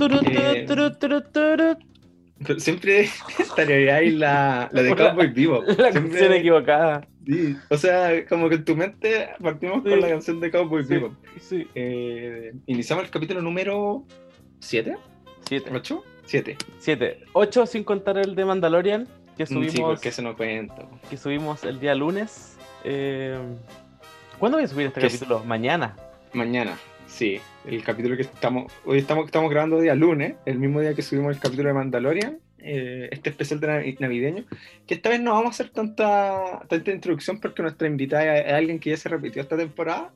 Eh, Siempre tarareáis la, la de Cowboy Vivo. La Siempre- canción equivocada. sí, O sea, como que en tu mente partimos Sí. con la canción de Cowboy Sí, Vivo. sí. Eh, iniciamos el capítulo número 7, Siete. 8, 7. Siete. Ocho sin contar el de Mandalorian, que Sí, subimos, porque eso no cuenta. que subimos el día lunes. Eh, ¿Cuándo voy a subir este Que es- capítulo? Mañana. Mañana, sí. El capítulo que estamos. Hoy estamos, estamos grabando día lunes, el mismo día que subimos el capítulo de Mandalorian, eh, este especial de navi- navideño. Que esta vez no vamos a hacer tanta, tanta introducción porque nuestra invitada es alguien que ya se repitió esta temporada.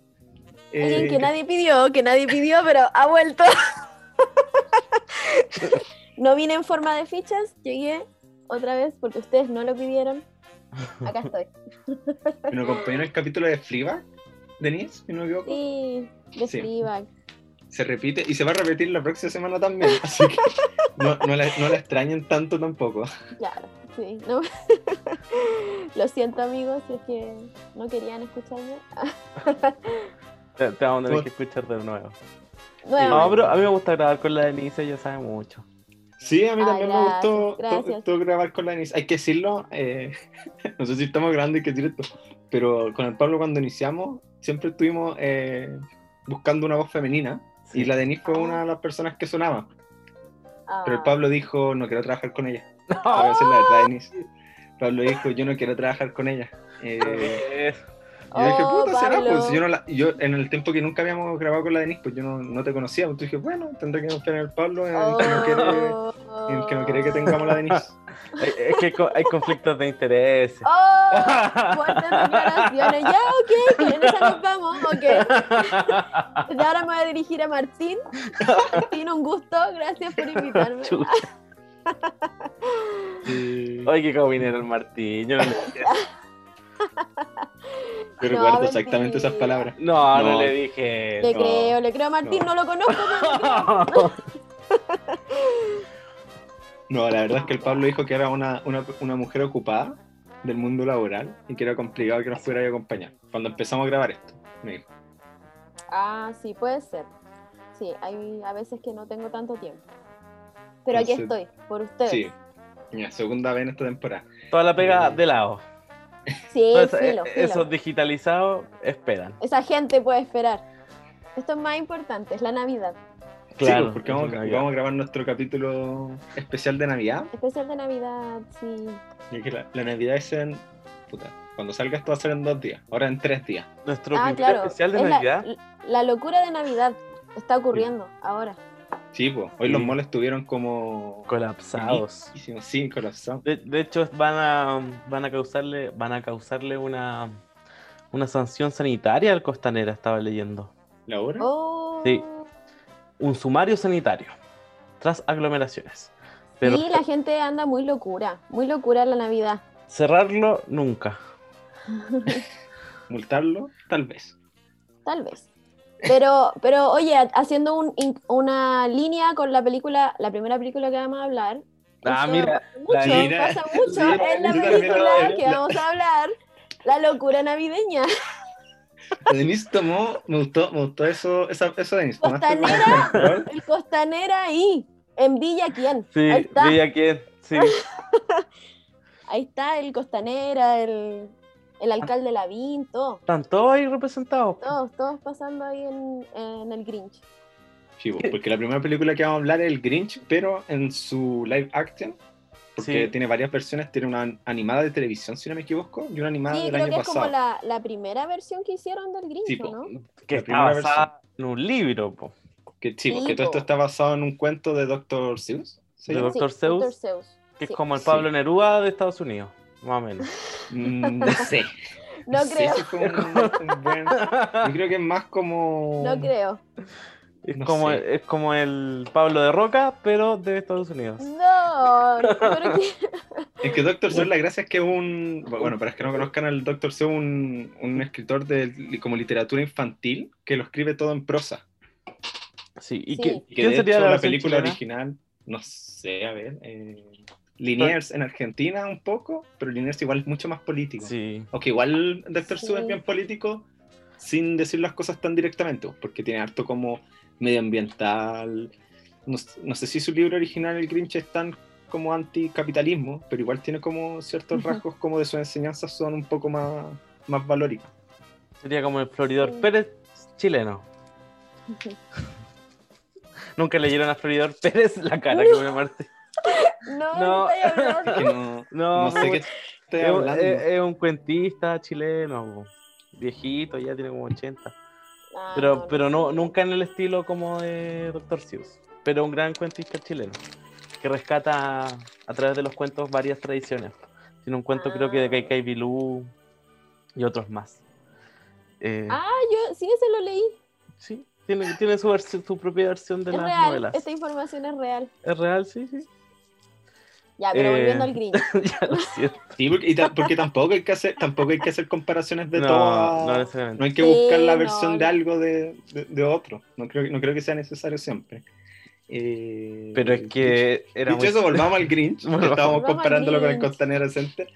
Alguien Eh, que nadie pidió, que nadie pidió, pero ha vuelto. no vine en forma de fichas, llegué otra vez porque ustedes no lo pidieron. Acá estoy. nos acompañó en el capítulo de Fleabag, Denise, si no me equivoco. Sí, de Sí. Fleabag. Se repite y se va a repetir la próxima semana también. Así que no, no la, no la extrañen tanto tampoco. Claro, sí. no. lo siento, amigos, si es que no querían escucharme. Te, te vamos a tener que escuchar de nuevo. Nuevamente. No, pero a mí me gusta grabar con la Denise, ella sabe mucho. Sí, a mí Ah, también me gracias, gustó, gracias. to- to grabar con la Denise. Hay que decirlo, eh, no sé si estamos grabando y que decir esto, pero con el Pablo cuando iniciamos siempre estuvimos eh, buscando una voz femenina Sí. y la Denise fue una de las personas que sonaba. Ah, Pero el Pablo dijo, no quiero trabajar con ella. No. Voy a decir la verdad, Denise. Pablo dijo, yo no quiero trabajar con ella. Eh, Eh, y yo dije, Oh, puta, será, pues yo, no la- yo en el tiempo que nunca habíamos grabado con la Denise, pues yo no, no te conocía, pues dije, bueno, tendré que confiar en el Pablo, en el que no quiere, Oh. en el que, no quiere que tengamos la Denise. es que co- hay conflictos de interés. ¡Oh! Fuertes declaraciones. Ya, ok, en esa nos vamos, ok. Desde ahora me voy a dirigir a Martín. Martín, un gusto, gracias por invitarme. Chucha. Ay, qué cabinero el Martín. Yo no, le, Yo No, recuerdo exactamente esas palabras. no, no No. le dije. Le no. creo, le creo a Martín, No. no, lo conozco, pero le creo. No, la verdad es que el Pablo dijo que era una, una, una mujer ocupada del mundo laboral y que era complicado que nos pudiera acompañar. Cuando empezamos a grabar esto, me dijo. Ah, sí, puede ser. Sí, hay a veces que no tengo tanto tiempo. Pero aquí estoy, por ustedes. Sí, segunda vez en esta temporada. Toda la pega Eh. de lado. Sí, Entonces, filo, filo. esos digitalizados esperan. Esa gente puede esperar. Esto es más importante, es la Navidad. Claro. sí, porque vamos, a- Navidad. vamos a grabar nuestro capítulo especial de Navidad. Especial de Navidad, sí. Y que la, la Navidad es en. Puta, cuando salga esto va a ser en dos días, ahora en tres días. Nuestro ah, claro. especial de es la- Navidad. La, locura de Navidad está ocurriendo ahora. Sí, pues, hoy los moles estuvieron como. colapsados. Sí, colapsados. De, de hecho, van a, van a causarle, van a causarle una, una sanción sanitaria al Costanera, estaba leyendo. ¿La hora? Oh. Sí. Un sumario sanitario tras aglomeraciones. Pero Sí, la gente anda muy locura, muy locura en la Navidad. cerrarlo nunca. ¿Multarlo? Tal vez. Tal vez. Pero, pero oye, ha- haciendo un- in- una línea con la película, la primera película que vamos a hablar. Ah, mira, mucho, Danila. pasa mucho en la película que vamos a hablar. La locura navideña. Denise tomó, me gustó, me gustó eso, esa, eso Denise. tomaste Costanera. El costanera ahí, en Villa quién. Sí, Ahí está. veía quién. Sí. Ahí está el costanera, el, el alcalde Lavín, todo. Están todos ahí representados. Todos, todos pasando ahí en, en el Grinch. Sí, pues, porque la primera película que vamos a hablar es el Grinch, pero en su live action, porque Sí. tiene varias versiones, tiene una animada de televisión, si no me equivoco, y una animada Sí, del creo año que es como la, la primera versión que hicieron del Grinch, Sí, ¿o po, ¿no? Que la está primera basada en un libro, po, que, sí, porque todo esto está basado en un cuento de Dr. Seuss. ¿se De? Dr. Sí, Seuss. Dr. Seuss. que es como el Sí. Pablo Neruda de Estados Unidos, más o menos. Mm, No sé. No sé creo, si fue un- un buen- Yo creo que es más como. no creo. Es, No como, sé. es como el Pablo de Roca, pero de Estados Unidos. No, pero que- Es que Doctor Seuss, la gracia es que es un. Bueno, para los que no conozcan al Doctor Seuss, un, un escritor de como literatura infantil que lo escribe todo en prosa. Sí, ¿y Sí. qué- Que quién de sería hecho, la, película chilena? original, no sé, a ver. Eh, Liniers en Argentina un poco, pero Liniers igual es mucho más político. Sí, Aunque igual Doctor Seuss Sí. es bien político sin decir las cosas tan directamente, porque tiene harto como medioambiental no, no sé si su libro original, El Grinch, es tan como anticapitalismo, pero igual tiene como ciertos rasgos como de sus enseñanzas son un poco más, más valóricas. Sería como el Floridor Sí. Pérez chileno. Nunca leyeron a Floridor Pérez la cara que me Martín. No, No. no estoy hablando. Que no, No, no sé qué estoy es, un- hablando. es- es un cuentista chileno, viejito, ya tiene como 80. Ah, Pero, no, pero no, nunca en el estilo como de Dr. Seuss. Pero un gran cuentista chileno que rescata a través de los cuentos varias tradiciones. Tiene un cuento, creo que de Ah. Kaikai Bilú y otros más. Eh, Ah, yo sí, ese lo leí. Sí, tiene, tiene su, su propia versión de es las real. novelas. Esta información es real. Es real, sí, sí. Ya, pero Eh, volviendo al Grinch. ya lo siento. Sí, porque, y ta- porque tampoco hay que hacer, tampoco hay que hacer comparaciones de No, todo. no No, hay que Sí, buscar la no, versión de algo de, de- de otro. No creo, no creo que sea necesario siempre. Eh, Pero es que era Dicho muy... eso, volvamos al Grinch, que estábamos comparándolo con el. Costanera Center.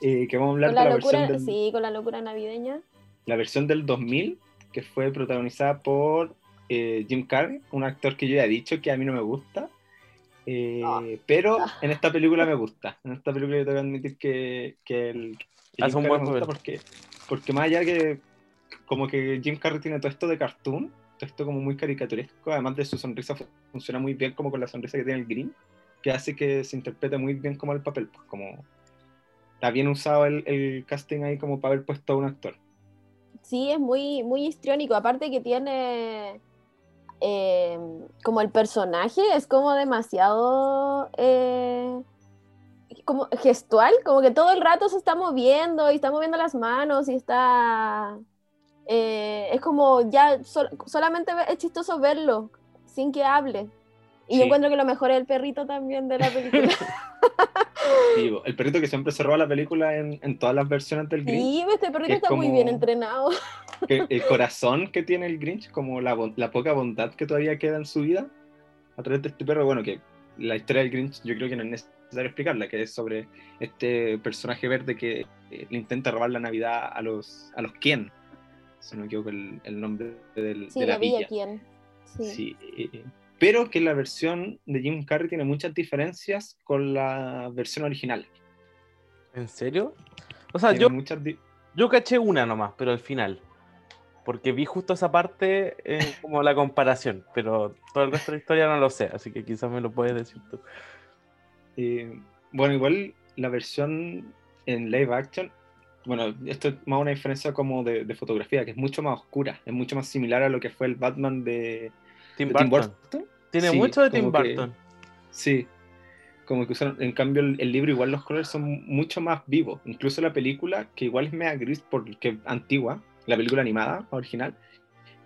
eh, que vamos a hablar Con de la la locura, versión, del, sí, con la locura navideña. la versión del 2000, que fue protagonizada por eh, Jim Carrey, un actor que yo ya he dicho que a mí no me gusta. Eh, Ah. Pero en esta película me gusta. En esta película yo tengo que admitir que, que el que Hace Jim un buen me gusta papel. porque, porque más allá que como que Jim Carrey tiene todo esto de cartoon, todo esto como muy caricaturesco, además de su sonrisa fu- funciona muy bien como con la sonrisa que tiene el Green, que hace que se interprete muy bien como el papel, pues como está bien usado el, el casting ahí como para haber puesto a un actor. Sí, es muy, muy histriónico. Aparte que tiene eh, como el personaje es como demasiado eh, como gestual, como que todo el rato se está moviendo y está moviendo las manos y está eh, es como ya sol- solamente es chistoso verlo sin que hable. Y Sí. yo encuentro que lo mejor es el perrito también de la película. Digo, el perrito que siempre se roba la película en, en todas las versiones del Grinch. Sí, este perrito Es está muy bien entrenado. que el corazón que tiene el Grinch, como la, la poca bondad que todavía queda en su vida, a través de este perro, bueno, que la historia del Grinch yo creo que no es necesario explicarla, que es sobre este personaje verde que eh, le intenta robar la Navidad a los, a los quién, si no me equivoco el, el nombre del, Sí, de la, la villa quién. Sí. Sí, eh, pero que la versión de Jim Carrey tiene muchas diferencias con la versión original. ¿En serio? O sea, Tiene yo, muchas yo caché una nomás, pero al final. Porque vi justo esa parte eh, como la comparación, pero todo el resto de la historia no lo sé, así que quizás me lo puedes decir tú. Eh, bueno, igual la versión en live action, bueno, esto es más una diferencia como de, de fotografía, que es mucho más oscura, es mucho más similar a lo que fue el Batman de, Tim Burton. Tiene Sí, mucho de Tim que- Burton. Sí, como que usaron, en cambio el, el libro igual los colores son mucho más vivos, incluso la película, que igual es media gris porque es antigua, la película animada original,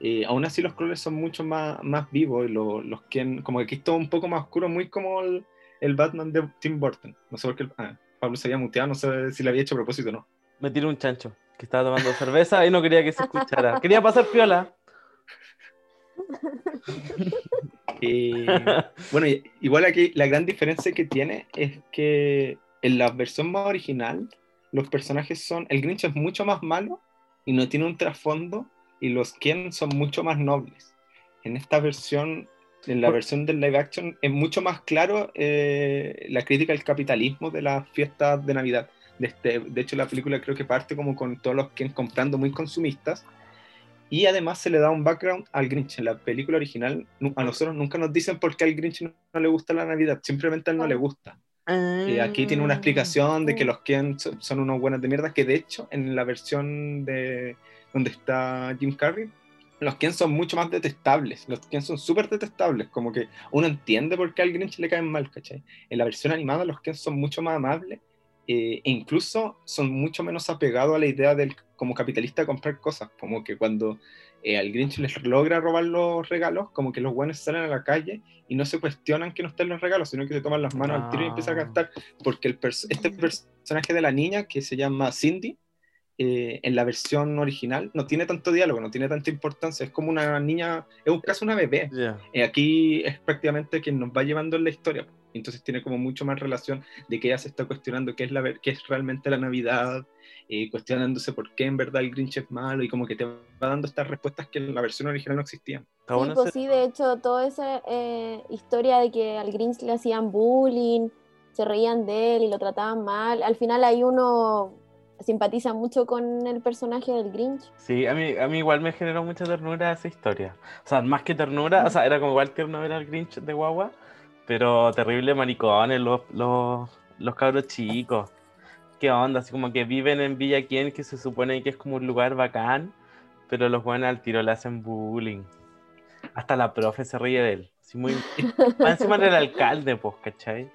eh, aún así los colores son mucho más, más vivos y lo- los que como que aquí es todo un poco más oscuro, muy como el, el Batman de Tim Burton. No sé por qué ah, Pablo se había muteado, no sé si le había hecho a propósito o no. Me tiró un chancho que estaba tomando cerveza y no quería que se escuchara. Quería pasar piola. Eh, bueno, y- igual aquí la gran diferencia que tiene es que en la versión más original los personajes son, el Grinch es mucho más malo y no tiene un trasfondo y los Ken son mucho más nobles. En esta versión, en la versión del live action es mucho más claro eh, la crítica al capitalismo de las fiestas de Navidad. De, este, de hecho, la película creo que parte como con todos los Ken comprando muy consumistas y además se le da un background al Grinch. En la película original, a nosotros nunca nos dicen por qué al Grinch no, no le gusta la Navidad, simplemente a él no le gusta. Eh, aquí tiene una explicación de que los Ken so- son unos buenos de mierda, que de hecho en la versión de donde está Jim Carrey, los Ken son mucho más detestables. Los Ken son súper detestables, como que uno entiende por qué al Grinch le caen mal, ¿cachai? En la versión animada los Ken son mucho más amables eh, e incluso son mucho menos apegados a la idea del como capitalista de comprar cosas, como que cuando eh, al Grinch les logra robar los regalos, como que los buenos salen a la calle y no se cuestionan que no estén los regalos, sino que se toman las manos al tiro y empiezan a Ah. gastar, porque el pers- este personaje de la niña, que se llama Cindy, eh, en la versión original no tiene tanto diálogo, no tiene tanta importancia, es como una niña, es casi una bebé. Eh, aquí es prácticamente quien nos va llevando en la historia. Entonces tiene como mucho más relación de que ella se está cuestionando qué es, la, ver- qué es realmente la Navidad, eh, cuestionándose por qué en verdad el Grinch es malo y como que te va dando estas respuestas que en la versión original no existían. Sí, pues sí, de hecho, toda esa eh, historia de que al Grinch le hacían bullying, se reían de él y lo trataban mal, al final ahí uno simpatiza mucho con el personaje del Grinch. Sí, a mí, a mí igual me generó mucha ternura esa historia. O sea, más que ternura, o sea, era como igual tierno ver al Grinch de guagua, pero terrible maricones los, los, los cabros chicos. ¿Qué onda? Así como que viven en Villa Quien, que se supone que es como un lugar bacán, pero los buenos al tiro le hacen bullying. Hasta la profe se ríe de él. Así muy... Encima era el alcalde, pues, ¿cachai?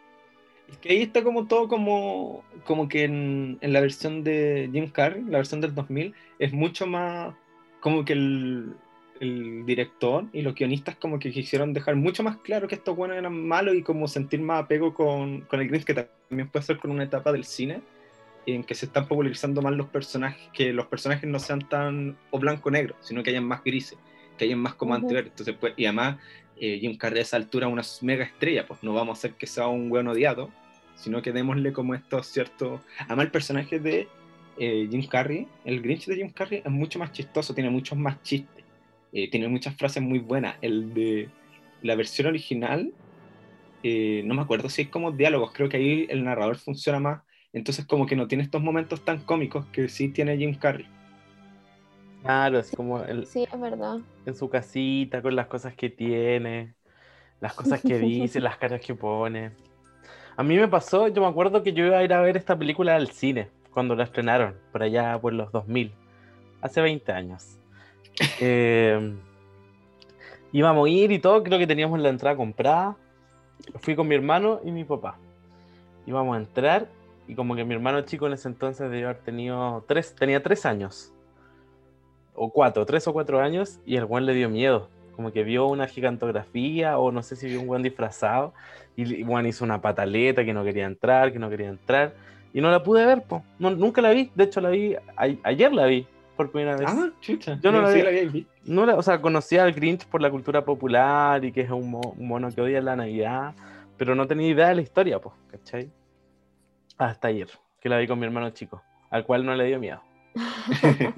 Es que ahí está como todo como, como que en, en la versión de Jim Carrey, la versión del 2000, es mucho más como que el, el director y los guionistas como que quisieron dejar mucho más claro que estos buenos eran malos y como sentir más apego con, con el Grinch, que también puede ser con una etapa del cine en que se están popularizando más los personajes, que los personajes no sean tan o blanco-negro, sino que hayan más grises, que hayan más como anteriores. Entonces, pues, y además eh, Jim Carrey a esa altura es una mega estrella, pues no vamos a hacer que sea un buen odiado, sino que démosle como estos ciertos... Además el personaje de eh, Jim Carrey, el Grinch de Jim Carrey es mucho más chistoso, tiene muchos más chistes, eh, tiene muchas frases muy buenas. El de la versión original, no me acuerdo si hay como diálogos, creo que ahí el narrador funciona más, entonces como que no tiene estos momentos tan cómicos que sí tiene Jim Carrey. Claro, es como el, Sí, es verdad. en su casita, con las cosas que tiene, las cosas que dice, las caras que pone. A mí me pasó, yo me acuerdo que yo iba a ir a ver esta película al cine, cuando la estrenaron, por allá por los 2000, hace 20 años. Eh, íbamos a ir y todo, creo que teníamos la entrada comprada. Fui con mi hermano y mi papá. Íbamos a entrar y como que mi hermano chico en ese entonces debió haber tenido tres, tenía tres años o cuatro, tres o cuatro años, y el buen le dio miedo. Como que vio una gigantografía, o no sé si vio un buen disfrazado, y el buen hizo una pataleta que no quería entrar, que no quería entrar, y no la pude ver, po. No, nunca la vi, de hecho la vi, a- ayer la vi por primera vez. Ah, chucha. Yo no la vi. la. No la- o sea, conocía al Grinch por la cultura popular y que es un, mo- un mono que odia la Navidad, pero no tenía idea de la historia, pues, ¿cachai? Hasta ayer, que la vi con mi hermano chico, al cual no le dio miedo.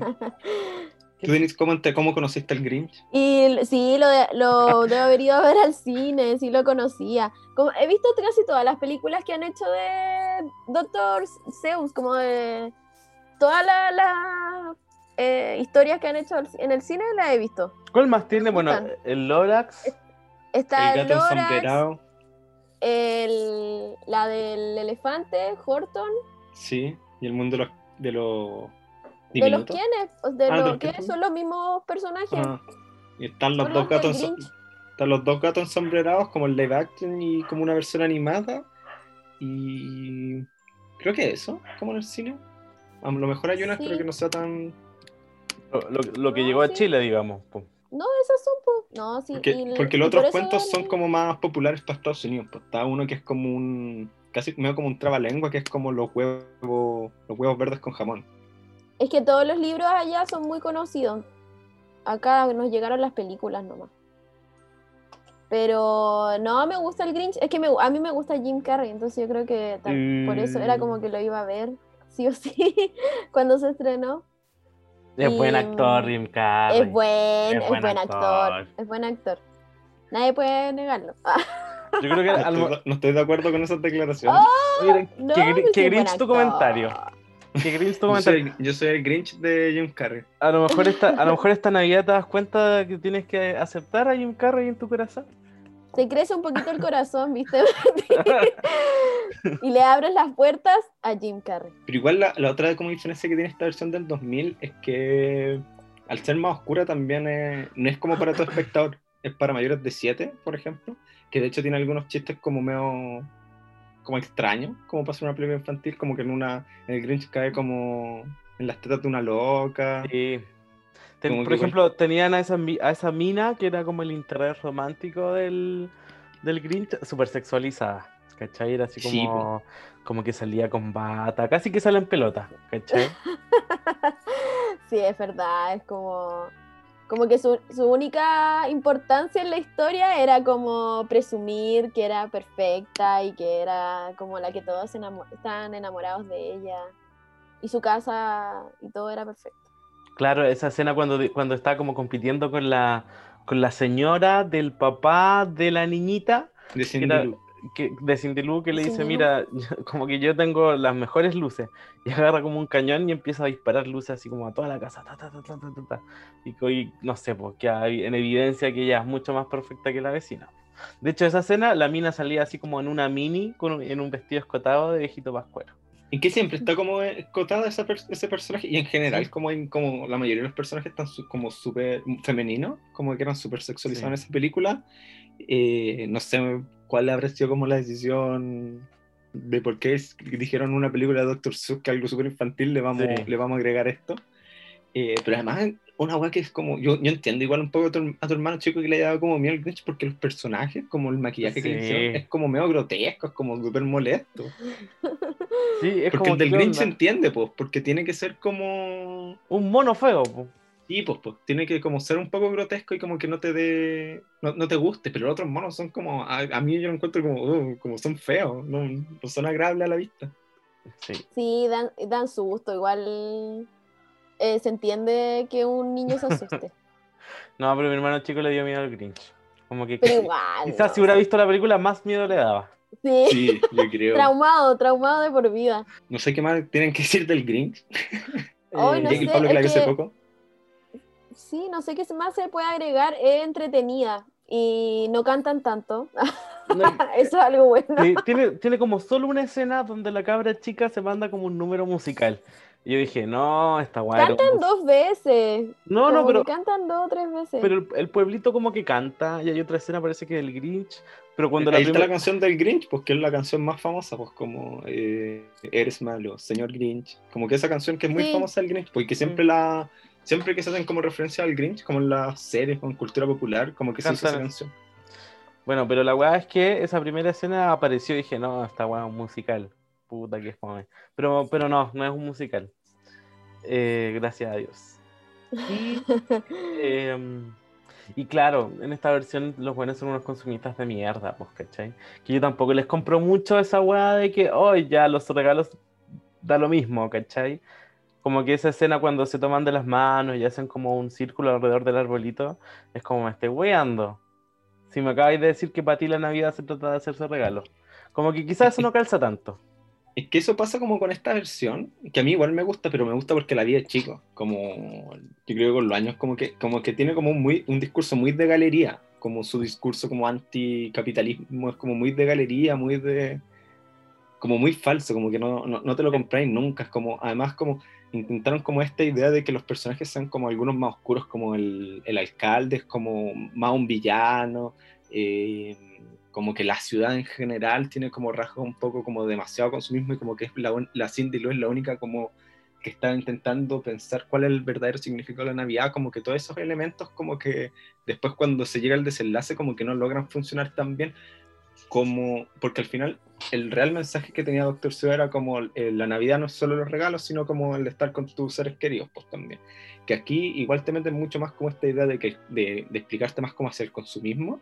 ¿Tú, Denise, cómo, te- cómo conociste al Grinch? Y sí, lo, de- lo debo haber ido a ver al cine, sí lo conocía. Como, he visto casi todas las películas que han hecho de Doctor Zeus, como de todas las eh, historias que han hecho en el cine las he visto. ¿Cuál más tiene? Bueno, el Lorax. Está el el, gato Lorax. El- la del elefante, Horton, Sí, y el mundo de los, de los de los quiénes, Pues de Ah, de los que quiénes. son los mismos personajes. Ah, y están los Son dos los gatos están los dos gatos ensombrerados como el live action y como una versión animada y creo que eso como en el cine a lo mejor hay unas Sí. pero que no sea tan Lo, lo- lo que No, llegó a sí. Chile, digamos. No, esas son, po. No, sí. porque, los otros cuentos son como más populares para Estados Unidos pues está uno que es como un casi medio como un trabalengua que es como los huevos los huevos verdes con jamón Es que todos los libros allá son muy conocidos. Acá nos llegaron las películas nomás. Pero no me gusta el Grinch. Es que me- a mí me gusta Jim Carrey, entonces yo creo que por eso era como Mm. que lo iba a ver, sí o sí, cuando se estrenó. Es buen actor, Jim Carrey. es buen, es es buen buen, actor. actor. Es buen actor. Nadie puede negarlo. Yo creo que no estoy, de- no estoy de acuerdo con esas declaraciones Mira, No, que, Grinch tu comentario. Que Grinch tu yo comentario. soy, yo soy el Grinch de Jim Carrey A lo mejor esta, a lo mejor esta Navidad te das cuenta que tienes que aceptar a Jim Carrey en tu corazón. Te crece un poquito el corazón, ¿viste? y le abres las puertas a Jim Carrey. Pero igual la, la otra como diferencia que tiene esta versión del 2000 es que al ser más oscura también es- no es como para todo espectador, es para mayores de 7, por ejemplo, que de hecho tiene algunos chistes como medio como extraños, como pasa en una película infantil, como que en una el Grinch cae como en las tetas de una loca. Sí. Ten- por ejemplo, tenían a esa, a esa mina que era como el interés romántico del, del Grinch, súper sexualizada. ¿cachai? Era así Sí, como, como que salía con bata, casi que sale en pelota, ¿cachai? Sí, es verdad, es como, como que su, su única importancia en la historia era como presumir que era perfecta y que era como la que todos se enamo- estaban enamorados de ella. Y su casa y todo era perfecto. Claro, esa escena cuando, cuando está como compitiendo con la, con la señora del papá de la niñita, De Cindy Era- que, de Cindy Lou, que le dice, Cindy mira, como que yo tengo las mejores luces. Y agarra como un cañón y empieza a disparar luces así como a toda la casa. ta, ta, ta, ta, ta, ta, ta. Y, y no sé, pues queda en evidencia que ella es mucho más perfecta que la vecina. De hecho, esa escena, la mina salía así como en una mini, con, en un vestido escotado de viejito pascuero. Y que siempre está como escotado esa per- ese personaje. Y en general, Sí. como, hay- como la mayoría de los personajes están su- como súper femeninos, como que eran súper sexualizados Sí. en esa película. Eh, no sé cuál habrá sido como la decisión de por qué es- dijeron en una película de Doctor Seuss que algo súper infantil le vamos, Sí. le vamos a agregar esto. Eh, pero además, una weá que es como. Yo, yo entiendo igual un poco a tu, a tu hermano chico que le haya dado como miedo al Grinch porque los personajes, como el maquillaje que le hicieron, es como medio grotesco, es como súper molesto. Sí, es Porque como el del ¿qué Grinch se onda? entiende, pues, porque tiene que ser como. un mono feo. po. Sí, pues, pues, tiene que como ser un poco grotesco y como que no te dé. No, no te guste, pero los otros monos son como. A, a mí yo lo encuentro como. uh, como son feos, no, no son agradables a la vista. Sí. Sí, dan, dan susto. Igual eh, se entiende que un niño se asuste. No, pero mi hermano chico le dio miedo al Grinch. Como que Pero quizás igual. quizás no, si hubiera visto la película, más miedo le daba. Sí, Sí, yo creo. traumado, traumado de por vida. No sé qué más tienen que decir del Grinch. Ay, no Y el sé, Pablo que la es vio hace que- poco. Sí, no sé qué más se puede agregar. Es entretenida y no cantan tanto. No, Eso es algo bueno. Sí, tiene, tiene como solo una escena donde la cabra chica se manda como un número musical. Y yo dije, no, esta guay. un Cantan dos veces. No, no, pero, cantan dos o tres veces. pero el, el pueblito como que canta. Y hay otra escena, parece que del Grinch. Pero cuando Ahí la está la primera. canción del Grinch, pues que es la canción más famosa, pues como eh, Eres malo, señor Grinch. Como que esa canción que es muy Sí. famosa del Grinch, porque siempre Mm. la siempre que se hacen como referencia al Grinch, como en las series o en cultura popular, como que se usa esa canción. Bueno, pero la weá es que esa primera escena apareció y dije, no, esta weá es un musical. Puta que es fome. Pero, pero no, no es un musical. Eh, gracias a Dios. Y, em, y claro, en esta versión los buenos son unos consumistas de mierda, pues, ¿cachai? Que yo tampoco les compro mucho esa weá de que, hoy ya los regalos da lo mismo, ¿cachai? Como que esa escena cuando se toman de las manos y hacen como un círculo alrededor del arbolito, es como me estoy weando. Si me acabáis de decir que para ti la Navidad se trata de hacerse regalos. Como que quizás eso no calza tanto. Es que eso pasa como con esta versión, que a mí igual me gusta, pero me gusta porque la vi de chico. Como yo creo que con los años como que, como que tiene como un, muy, un discurso muy de galería, como su discurso como anticapitalismo es como muy de galería, muy de como muy falso, como que no, no, no te lo compráis nunca. Como, además como intentaron como esta idea de que los personajes sean como algunos más oscuros, como el, el alcalde, es como más un villano. eh, como que la ciudad en general tiene como rasgos un poco como demasiado consumismo y como que es la, la Cindy Lou es la única como que está intentando pensar cuál es el verdadero significado de la Navidad, como que todos esos elementos como que después cuando se llega al desenlace como que no logran funcionar tan bien como, porque al final el real mensaje que tenía Doctor Seuss era como eh, la Navidad no es solo los regalos, sino como el estar con tus seres queridos, pues también. Que aquí igual te meten mucho más como esta idea de, que, de, de explicarte más cómo hacer el consumismo,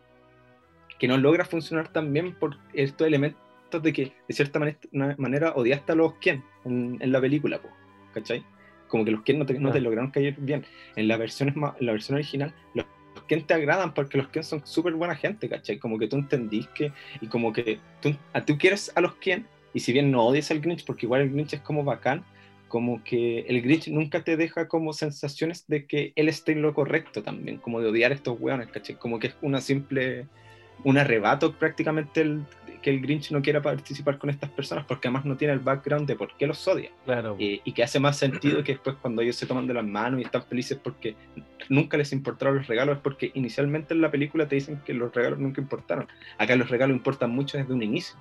que no logra funcionar tan bien por estos elementos de que de cierta manera odiaste a los Ken en, en la película, pues, ¿cachai? Como que los Ken no te, no te Ah. lograron caer bien. En la versión, en la versión original, los, los Ken te agradan porque los Ken son súper buena gente, ¿cachai? Como que tú entendís que, y como que tú, a, tú quieres a los Ken, y si bien no odias al Grinch, porque igual el Grinch es como bacán, como que el Grinch nunca te deja como sensaciones de que él esté en lo correcto también, como de odiar a estos hueones, ¿cachai? Como que es una simple, un arrebato prácticamente el, que el Grinch no quiera participar con estas personas, porque además no tiene el background de por qué los odia. Claro. Eh, y que hace más sentido que después cuando ellos se toman de las manos y están felices porque nunca les importaron los regalos, es porque inicialmente en la película te dicen que los regalos nunca importaron. Acá los regalos importan mucho desde un inicio.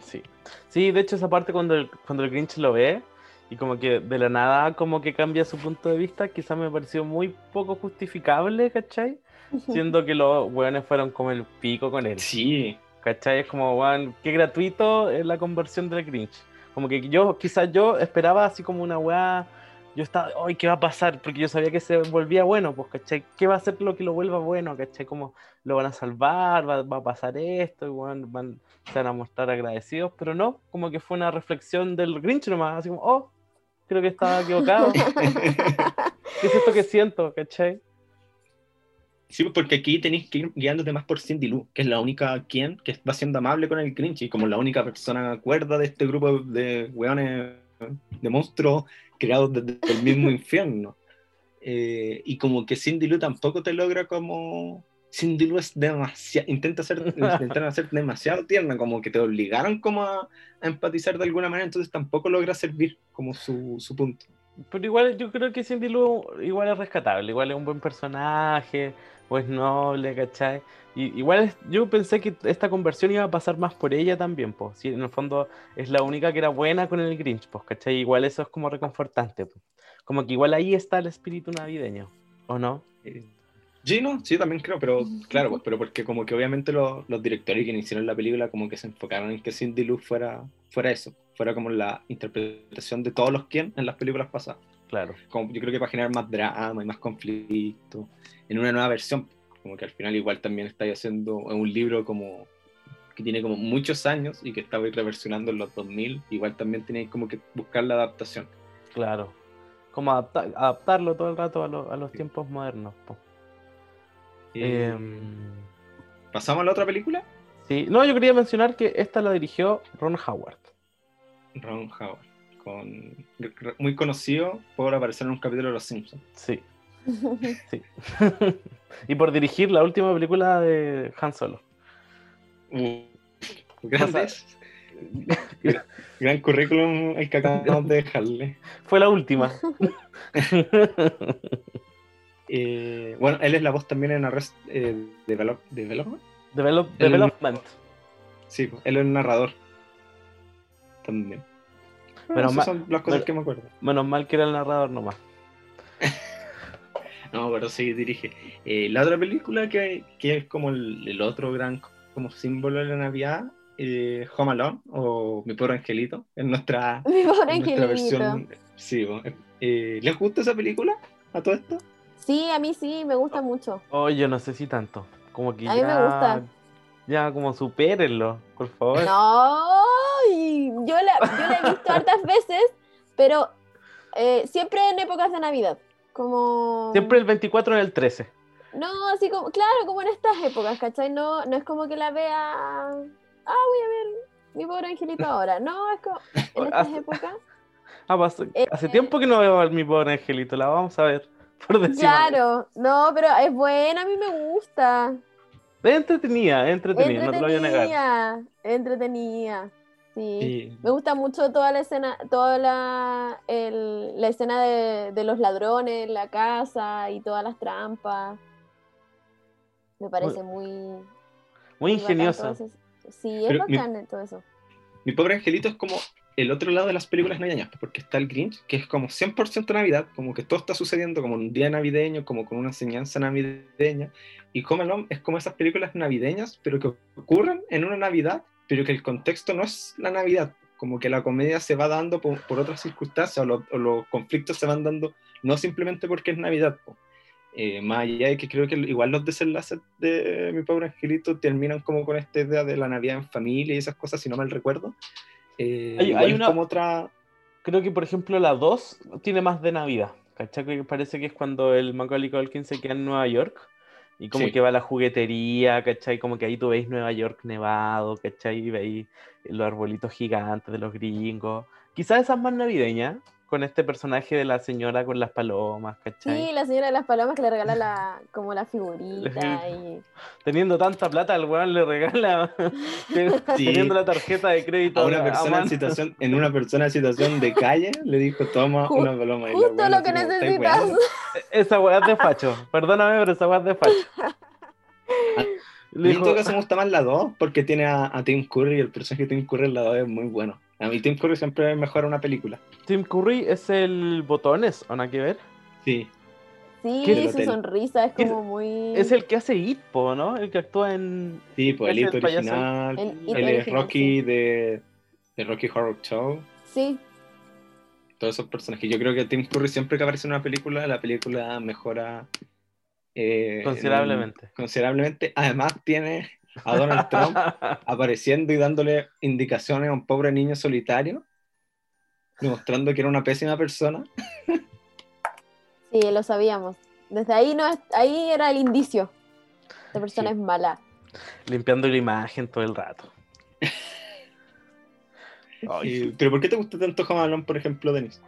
Sí. Sí, de hecho esa parte cuando el, cuando el Grinch lo ve y como que de la nada como que cambia su punto de vista, quizás me pareció muy poco justificable, ¿cachai? Siendo que los weones fueron como el pico con él. Sí, ¿cachai? Es como, weón, qué gratuito es la conversión del Grinch. Como que yo, quizás yo esperaba así como una weá, yo estaba, ay, ¿qué va a pasar? Porque yo sabía que se volvía bueno, pues, ¿cachai? ¿Qué va a ser lo que lo vuelva bueno, ¿cachai? Como lo van a salvar, va, va a pasar esto, y weón, van, se van a mostrar agradecidos, pero no, como que fue una reflexión del Grinch nomás, así como, oh, creo que estaba equivocado. ¿Qué es esto que siento, cachai? Sí, porque aquí tenéis que ir guiándote más por Cindy Lou, que es la única quien que va siendo amable con el Grinch y como la única persona cuerda de este grupo de weones, de monstruos creados desde el mismo infierno. Eh, y como que Cindy Lou tampoco te logra como... Cindy Lou es demasiado... Intenta ser, intentan ser demasiado tierna, como que te obligaron como a, a, empatizar de alguna manera, entonces tampoco logra servir como su, su punto. Pero igual yo creo que Cindy Lou igual es rescatable, igual es un buen personaje, o es noble, ¿cachai? Y, igual es, yo pensé que esta conversión iba a pasar más por ella también, pues. Sí, en el fondo es la única que era buena con el Grinch, pues, ¿cachai? Igual eso es como reconfortante, pues. Como que igual ahí está el espíritu navideño, ¿o no? Sí, no, sí, también creo, pero claro, pues, pero porque como que obviamente los, los directores que hicieron la película como que se enfocaron en que Cindy Lou fuera, fuera eso, fuera como la interpretación de todos los quien en las películas pasadas. Claro. Como, yo creo que para generar más drama y más conflicto en una nueva versión, como que al final igual también estáis haciendo un libro como que tiene como muchos años y que estabais reversionando en los 2000, igual también tenéis como que buscar la adaptación. Claro, como adapta adaptarlo todo el rato a, lo, a los sí. tiempos modernos. Eh, ¿Pasamos a la otra película? Sí, no, yo quería mencionar que esta la dirigió Ron Howard. Ron Howard, con, muy conocido por aparecer en un capítulo de Los Simpsons. Sí. sí. y por dirigir la última película de Han Solo. Uh, grandes. gran, gran currículum el que acabamos de dejarle. Fue la última. eh, bueno, él es la voz también en Arrest eh, Develop, Development. Develop, Development. Sí, él es el narrador. También. Menos Esas son las cosas que me acuerdo. Menos mal que era el narrador nomás. No, pero sí dirige. Eh, la otra película que, que es como el, el otro gran como símbolo de la Navidad, eh, Home Alone o Mi Pobre Angelito, en nuestra, Mi pobre en nuestra angelito. versión. Sí, bo- eh, ¿les gusta esa película? ¿A todo esto? Sí, a mí sí, me gusta mucho. Oh, yo no sé si tanto. Como que A mí me gusta. Ya, como supérenlo, por favor. No, yo la, yo la he visto hartas veces, pero eh, siempre en épocas de Navidad. Como. Siempre el 24 y el 13. No, así como, claro, como en estas épocas, ¿cachai? No, no es como que la vea. Ah, voy a ver mi pobre angelito ahora. No, es como en estas Hace- épocas. Ah, pasó- Eh, hace tiempo que no veo a mi pobre angelito, la vamos a ver. Por decir Claro, no, pero es buena, a mí me gusta. Es entretenida, es entretenida, no te lo voy a negar. Entretenida, entretenida. Sí. Sí. Me gusta mucho toda la escena, toda la, el- la escena de, de los ladrones en la casa y todas las trampas. Me parece muy, Muy muy ingeniosa. Sí, es Pero mi- bacán todo eso. Mi Pobre Angelito es como el otro lado de las películas navideñas, porque está el Grinch, que es como 100% Navidad, como que todo está sucediendo como un día navideño, como con una enseñanza navideña, y Home Alone es como esas películas navideñas, pero que ocurren en una Navidad, pero que el contexto no es la Navidad, como que la comedia se va dando por, por otras circunstancias, o, lo- o los conflictos se van dando no simplemente porque es Navidad. po. Eh, más allá de que creo que igual los desenlaces de Mi Pobre Angelito terminan como con esta idea de la Navidad en familia y esas cosas, si no mal recuerdo. Eh, Hay- hay una- como otra... Creo que, por ejemplo, la 2 tiene más de Navidad. ¿Cachai? Que parece que es cuando el Macaulay Culkin se queda en Nueva York y como Sí. que va a la juguetería, ¿cachai? Como que ahí tú veis Nueva York nevado, ¿cachai? Y veis los arbolitos gigantes de los gringos. Quizás esa es más navideña, con este personaje de la señora con las palomas, ¿cachai? Sí, la señora de las palomas que le regala la, como la figurita y Teniendo tanta plata, el weón le regala, Sí. teniendo la tarjeta de crédito A una persona en situación, en una persona en situación de calle, le dijo, toma Ju- una paloma. Y justo lo que así como, "¿Estáis necesitas. weando?". Esa weá es de facho. Perdóname, pero esa weá es de facho. A Le dijo, todo caso me gusta más la 2 porque tiene a, a Tim Curry y el personaje de Tim Curry en la 2 es muy bueno. A mí Tim Curry siempre mejora una película. Tim Curry es el botones, ¿o nada que ver? Sí. Sí, ¿Qué su es el- sonrisa es como muy. Es el que hace It, po, ¿no? El que actúa en. Sí, pues el es el original. El es original, Rocky de, de Rocky Horror Show. Sí, Todos esos personajes. Yo creo que Tim Curry siempre que aparece en una película, la película mejora eh, Considerablemente. en- considerablemente. Además tiene a Donald Trump apareciendo y dándole indicaciones a un pobre niño solitario, demostrando que era una pésima persona. sí, lo sabíamos. Desde ahí no ahí era el indicio. Esta persona Sí. es mala. Limpiando la imagen todo el rato. Ay, Pero ¿por qué te gusta tanto Alone, por ejemplo, Denis?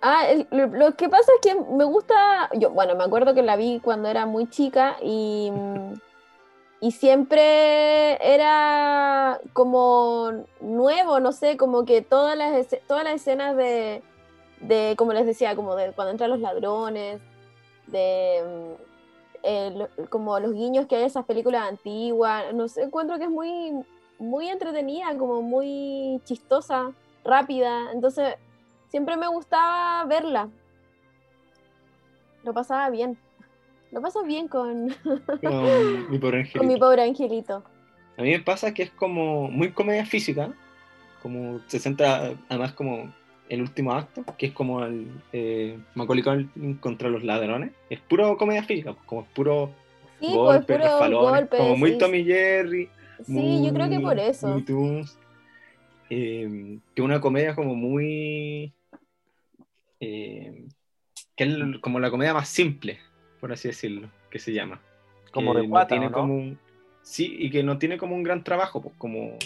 Ah, lo, lo que pasa es que me gusta, yo, bueno, me acuerdo que la vi cuando era muy chica y, y siempre era como nuevo, no sé, como que todas las, todas las escenas de, de, como les decía, como de cuando entran los ladrones, de mm, eh, como los guiños que hay en esas películas antiguas, no sé, encuentro que es muy, muy entretenida, como muy chistosa, rápida, entonces siempre me gustaba verla. Lo pasaba bien. Lo paso bien con, Con mi pobre con mi angelito. pobre angelito. A mí me pasa que es como muy comedia física, como se centra además como el último acto, que es como el eh, Macaulay Culkin contra los ladrones. Es puro comedia física, pues, como es puro Sí, golpe, pues puro golpe. como muy sí, Tommy Jerry. sí, yo creo que por eso. Eh, que una comedia como muy... eh, que es como la comedia más simple, por así decirlo, que se llama. como que de no guata, tiene ¿o ¿no? como un- sí, y que no tiene como un gran trabajo, pues como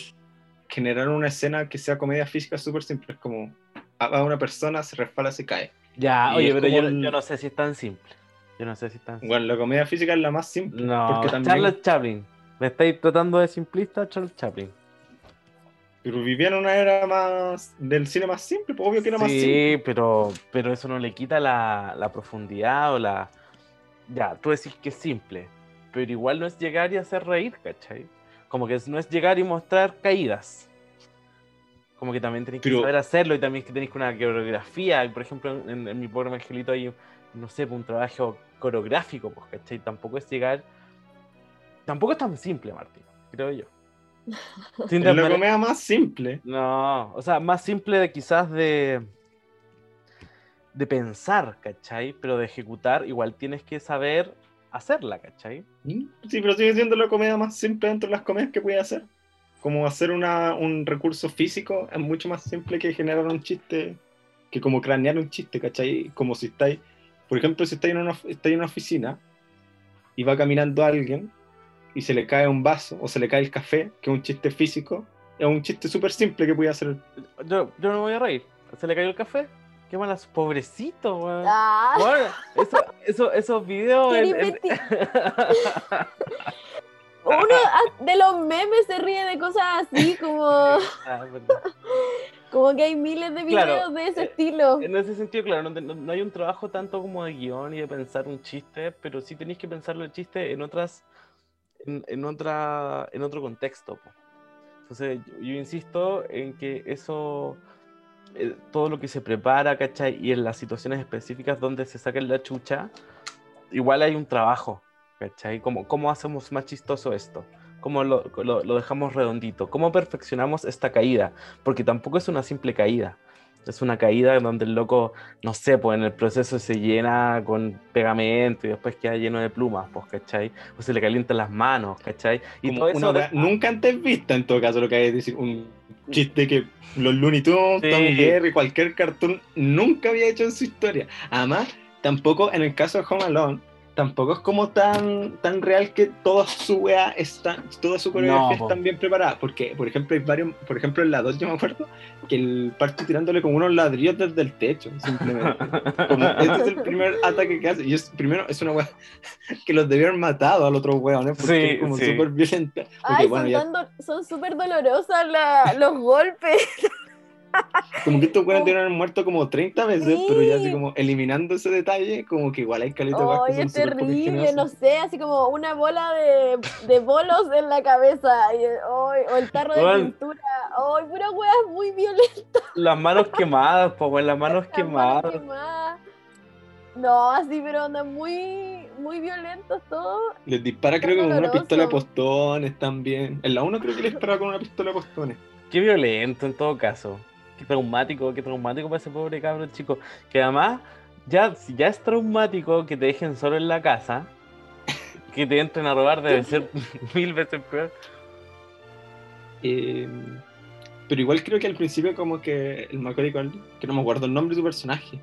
generar una escena que sea comedia física súper simple, es como a una persona se resbala, se cae. Ya, y oye, pero como yo, el- yo no sé si es tan simple. Yo no sé si es tan simple. Bueno, la comedia física es la más simple. no, porque también- Charles Chaplin. ¿Me estáis tratando de simplista, Charles Chaplin? Pero vivía en una era más del cine más simple, pues obvio que era más sí, simple. pero, pero eso no le quita la, la profundidad o la... Ya, tú decís que es simple, pero igual no es llegar y hacer reír, ¿cachai? Como que no es llegar y mostrar caídas. Como que también tenéis que saber hacerlo y también que tenéis que una coreografía. Por ejemplo, en, en mi pobre angelito hay, no sé, un trabajo coreográfico, pues, ¿cachai? Tampoco es llegar... Tampoco es tan simple, Martín, creo yo. Sin Es la comedia más simple. no, o sea, más simple de quizás de de pensar, ¿cachai? Pero de ejecutar igual tienes que saber hacerla, ¿cachai? ¿Mm? Sí, pero sigue siendo la comedia más simple dentro de las comedias que puede hacer. Como hacer una, un recurso físico es mucho más simple que generar un chiste, que como cranear un chiste, ¿cachai? Como si estáis, por ejemplo, si estáis en una, estáis en una oficina y va caminando alguien y se le cae un vaso o se le cae el café, que es un chiste físico, es un chiste súper simple que puede hacer. Yo, yo no me voy a reír. ¿Se le cayó el café? Qué malas, pobrecito, weón. Ah, Bueno, eso, eso, esos videos. en- en- Uno ah, de los memes se ríe de cosas así, como, Ah, como que hay miles de videos Claro, de ese eh, estilo. En ese sentido, claro, no, no- no hay un trabajo tanto como de guion y de pensar un chiste, pero sí tenéis que pensarlo el chiste en otras, en, en otra, en otro contexto. po. Entonces, yo, yo insisto en que eso, eh, todo lo que se prepara, ¿cachai? Y en las situaciones específicas donde se saca la chucha, igual hay un trabajo, ¿cachai? ¿Cómo, cómo hacemos más chistoso esto? ¿Cómo lo, lo- lo dejamos redondito? ¿Cómo perfeccionamos esta caída? Porque tampoco es una simple caída. Es una caída donde el loco, no sé, pues en el proceso se llena con pegamento y después queda lleno de plumas, pues, ¿cachai? O se le calientan las manos, ¿cachai? Y Como todo eso una de- nunca antes vista, en todo caso, lo que hay es decir, un chiste que los Looney Tunes, Sí. Tom Jerry, cualquier cartoon nunca había hecho en su historia. Además, tampoco, en el caso de Home Alone, tampoco es como tan, tan real que toda su wea está, toda su coreografía está bien preparada. Porque, por ejemplo, hay varios, por ejemplo, en la 2 yo me acuerdo que el parche tirándole como unos ladrillos desde el techo, simplemente. Como, este es el primer ataque que hace. Y es, primero, es una wea que los debieron matado al otro weón, porque Sí, es como sí. súper violenta. Porque, Ay, bueno, son, ya- súper dolorosas los golpes. como que estos weones Oh. tienen muerto como 30 veces, pero ya así Sí. como eliminando ese detalle, como que igual hay que Ay, son es terrible, no sé, así como una bola de, de bolos en la cabeza. y, ay, o el tarro de Bueno. pintura. Ay, pura wea muy violenta. Las manos quemadas, pues, las manos las manos quemadas. quemadas. No, así, pero anda muy, muy violentos todos. Les dispara creo que con una pistola de postones también. En la 1 creo que le dispara con una pistola de postones. Qué violento en todo caso. Qué traumático, qué traumático para ese pobre cabrón chico. Que además, ya, si ya es traumático que te dejen solo en la casa, que te entren a robar debe ser mil veces peor. Eh, pero igual creo que al principio como que el Macaulay Culkin, que no me acuerdo el nombre de su personaje.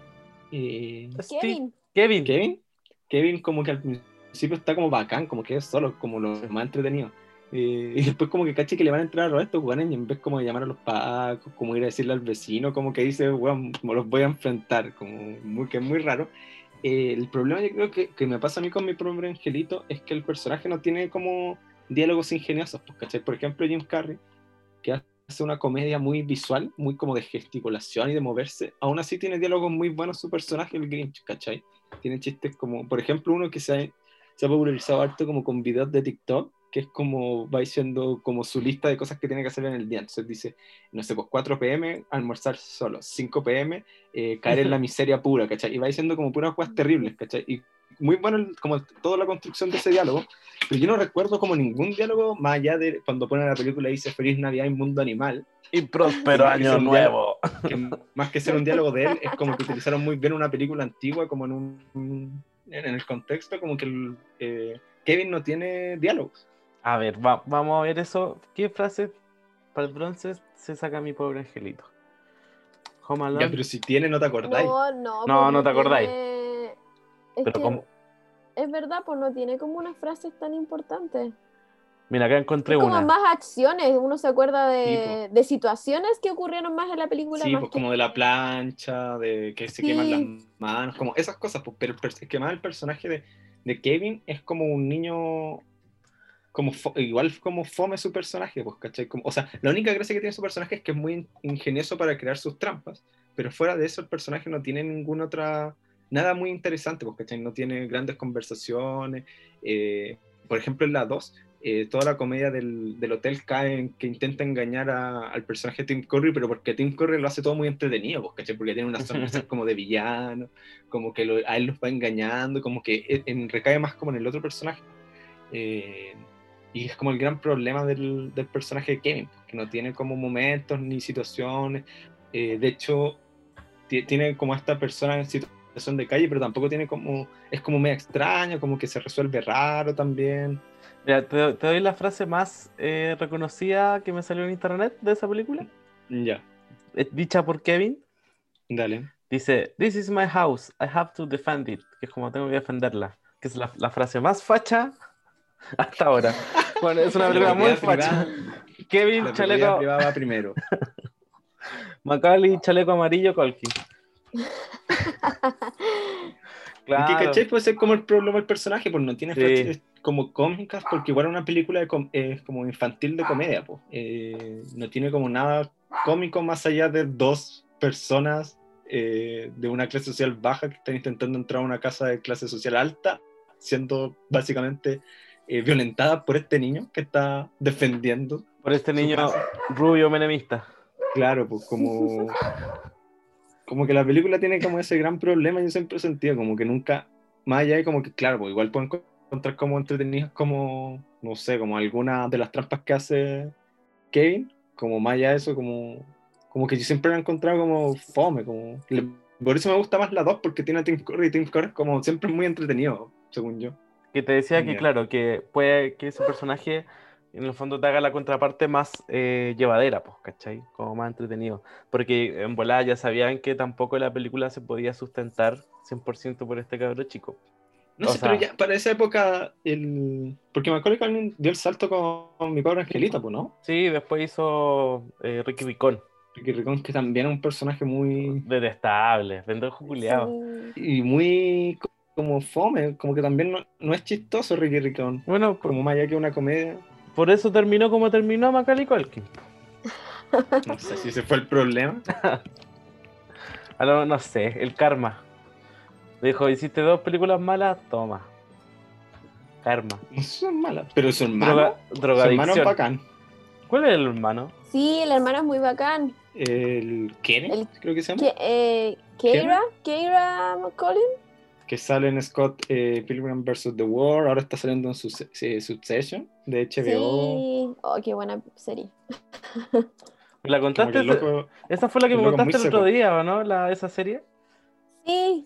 eh, Steve- Kevin. Kevin. Kevin. Kevin como que al principio está como bacán, como que es solo, como lo más entretenido. Eh, y después como que caché que le van a entrar a robar estos weones y en vez como de llamar a los pacos, como ir a decirle al vecino, como que dice, weón, los voy a enfrentar, como muy, que es muy raro. Eh, el problema yo creo que, que me pasa a mí con mi pobre angelito es que el personaje no tiene como diálogos ingeniosos, pues, ¿cachai? Por ejemplo, Jim Carrey, que hace una comedia muy visual, muy como de gesticulación y de moverse, aún así tiene diálogos muy buenos su personaje, el Grinch, ¿cachai? Tiene chistes como, por ejemplo, uno que se ha, se ha popularizado harto como con videos de TikTok, que es como va diciendo como su lista de cosas que tiene que hacer en el día. Entonces dice, no sé, pues 4 pm, almorzar solo, 5 pm, eh, caer en la miseria pura, ¿cachai? Y va diciendo como puras cosas terribles, ¿cachai? Y muy bueno el- como toda la construcción de ese diálogo, pero yo no recuerdo como ningún diálogo más allá de cuando pone la película y dice Feliz Navidad y Mundo Animal, Y próspero año nuevo. que más que ser un diálogo de él, es como que utilizaron muy bien una película antigua, como en un en el contexto, como que el, eh, Kevin no tiene diálogos. A ver, va- vamos a ver eso. ¿Qué frase para el bronce se saca mi pobre angelito? Home Alone. Ya, pero si tiene, no te acordáis. No, no. No, no te acordáis. tiene- Es Pero que como- es verdad, pues no tiene como unas frases tan importantes. Mira, acá encontré Es como una. más acciones, uno se acuerda Sí, de, de situaciones que ocurrieron más en la película. Sí, más pues que- como de la plancha, de que se Sí. queman las manos, como esas cosas, pues, pero el, que más el personaje de, de Kevin es como un niño, como igual como fome su personaje, pues, ¿cachai? Como, o sea, la única gracia que tiene su personaje es que es muy in- ingenioso para crear sus trampas, pero fuera de eso el personaje no tiene ninguna otra, nada muy interesante, pues, ¿cachai? No tiene grandes conversaciones, eh, por ejemplo, en la 2, eh, toda la comedia del, del hotel cae en que intenta engañar a- al personaje Tim Curry, pero porque Tim Curry lo hace todo muy entretenido, pues, ¿cachai? Porque tiene una sonrisa como de villano, como que lo- a él los va engañando, como que e- en- recae más como en el otro personaje. Eh, y es como el gran problema del, del personaje de Kevin, que no tiene como momentos ni situaciones. Eh, de hecho, ti- tiene como esta persona en situación de calle, pero tampoco tiene como, es como medio extraño, como que se resuelve raro también. Mira, te, te doy la frase más eh, reconocida que me salió en internet de esa película. Ya, Es dicha por Kevin. dale. Dice, This is my house, I have to defend it. Que es como tengo que defenderla. Que es la, la frase más facha hasta ahora. Bueno, es una La película muy facha. Kevin, La chaleco, privada va primero. Macaulay, chaleco amarillo, Colkin. ¿Qué ¿Cachai? Puede ser como el problema del personaje, pues no tiene Sí. como cómicas, porque igual es una película com- eh, como infantil de comedia, pues. Eh, no tiene como nada cómico más allá de dos personas eh, de una clase social baja que están intentando entrar a una casa de clase social alta, siendo básicamente eh, violentadas por este niño que está defendiendo. Por este niño rubio menemista. Claro, pues como, como que la película tiene como ese gran problema, yo siempre he sentido, como que nunca, más allá de como que, claro, pues igual pueden encontrar como entretenidas como, no sé, como alguna de las trampas que hace Kevin, como más allá de eso, como, como que yo siempre la he encontrado como fome, como, por eso me gusta más la 2, porque tiene a Tim Curry y Tim Curry como siempre muy entretenido, según yo. Que te decía que, claro, que puede que ese personaje en el fondo te haga la contraparte más eh, llevadera, pues, ¿cachai? Como más entretenido. Porque en volada ya sabían que tampoco la película se podía sustentar 100% por este cabro chico. No O sé, pero ya para esa época, el... porque Macaulay Culkin dio el salto con, mi pobre angelita, pues, ¿no? Sí, después hizo eh, Ricky Ricón. Ricky Ricón, que también es un personaje muy. Detestable, pendejo culiado. Sí. y muy como fome, como que también no, no es chistoso Ricky Ricón. Bueno, por, Como más allá que una comedia. por eso terminó como terminó Macaulay Culkin. No sé si ese fue el problema. A lo- no sé, el karma. Dijo, hiciste dos películas malas, toma. Karma. No son malas, pero su hermano. Droga, su hermano es drogadicción. bacán. ¿Cuál es el hermano? Sí, el hermano es muy bacán. El Kenneth, El- creo que se llama. Que, eh, Keira, Keira McCollin. Que sale en Scott eh, Pilgrim vs. The World, ahora está saliendo en su, Succession de HBO. Sí, oh, qué buena serie. ¿La contaste? esa fue la que me contaste el otro día, ¿o no? La, esa serie. Sí.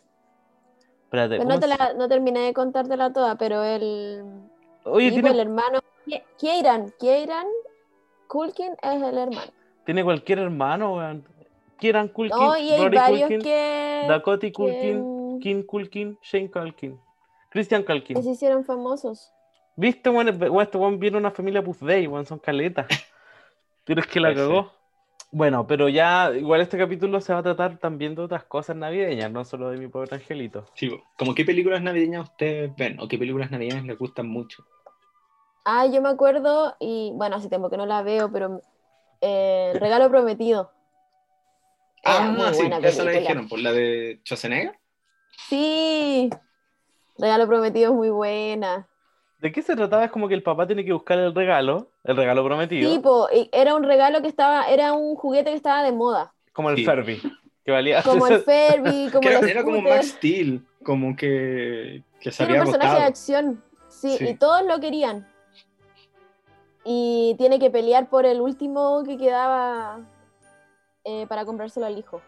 Espérate, no, te la, no terminé de contártela toda, pero el. Oye, tiene... el hermano. Kieran, Kieran Culkin es el hermano. Tiene cualquier hermano, weón. Kieran Culkin, no, y hay varios que, Dakota Culkin. Kim Culkin, Shane Culkin, Christian Culkin. Se hicieron famosos. ¿Viste, bueno, este weón viene una familia Puff Day, weón, son caletas. Pero es que la cagó. Bueno, pero ya, igual este capítulo se va a tratar también de otras cosas navideñas, no solo de mi pobre angelito. Sí, como qué películas navideñas ustedes ven o qué películas navideñas les gustan mucho. Ah, yo me acuerdo, y bueno, hace tiempo que no la veo, pero eh, Regalo Prometido. Ah, sí, esa la dijeron, por la de Schwarzenegger. Sí, Regalo Prometido es muy buena. ¿De qué se trataba? Es como que el papá tiene que buscar el regalo, el regalo prometido. Tipo, era un regalo que estaba, era un juguete que estaba de moda. Como el Furby, que valía. Como el Furby, como el Era como Max Steel, como que, que se Era un personaje de acción, sí, y todos lo querían. Y tiene que pelear por el último que quedaba eh, para comprárselo al hijo.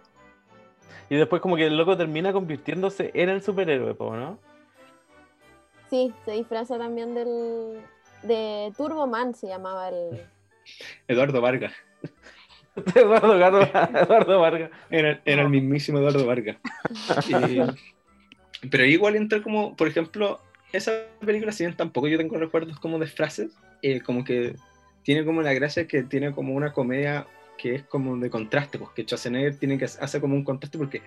Y después como que el loco termina convirtiéndose en el superhéroe, ¿no? Sí, se disfraza también del... de Turbo Man se llamaba el... Eduardo Vargas. Eduardo, Eduardo Vargas. Era, el mismísimo Eduardo Vargas. pero igual entra como, por ejemplo, esa película, si bien tampoco yo tengo recuerdos como de frases, eh, como que tiene como la gracia que tiene como una comedia que es como de contraste, porque pues, Schwarzenegger tiene que hacer como un contraste porque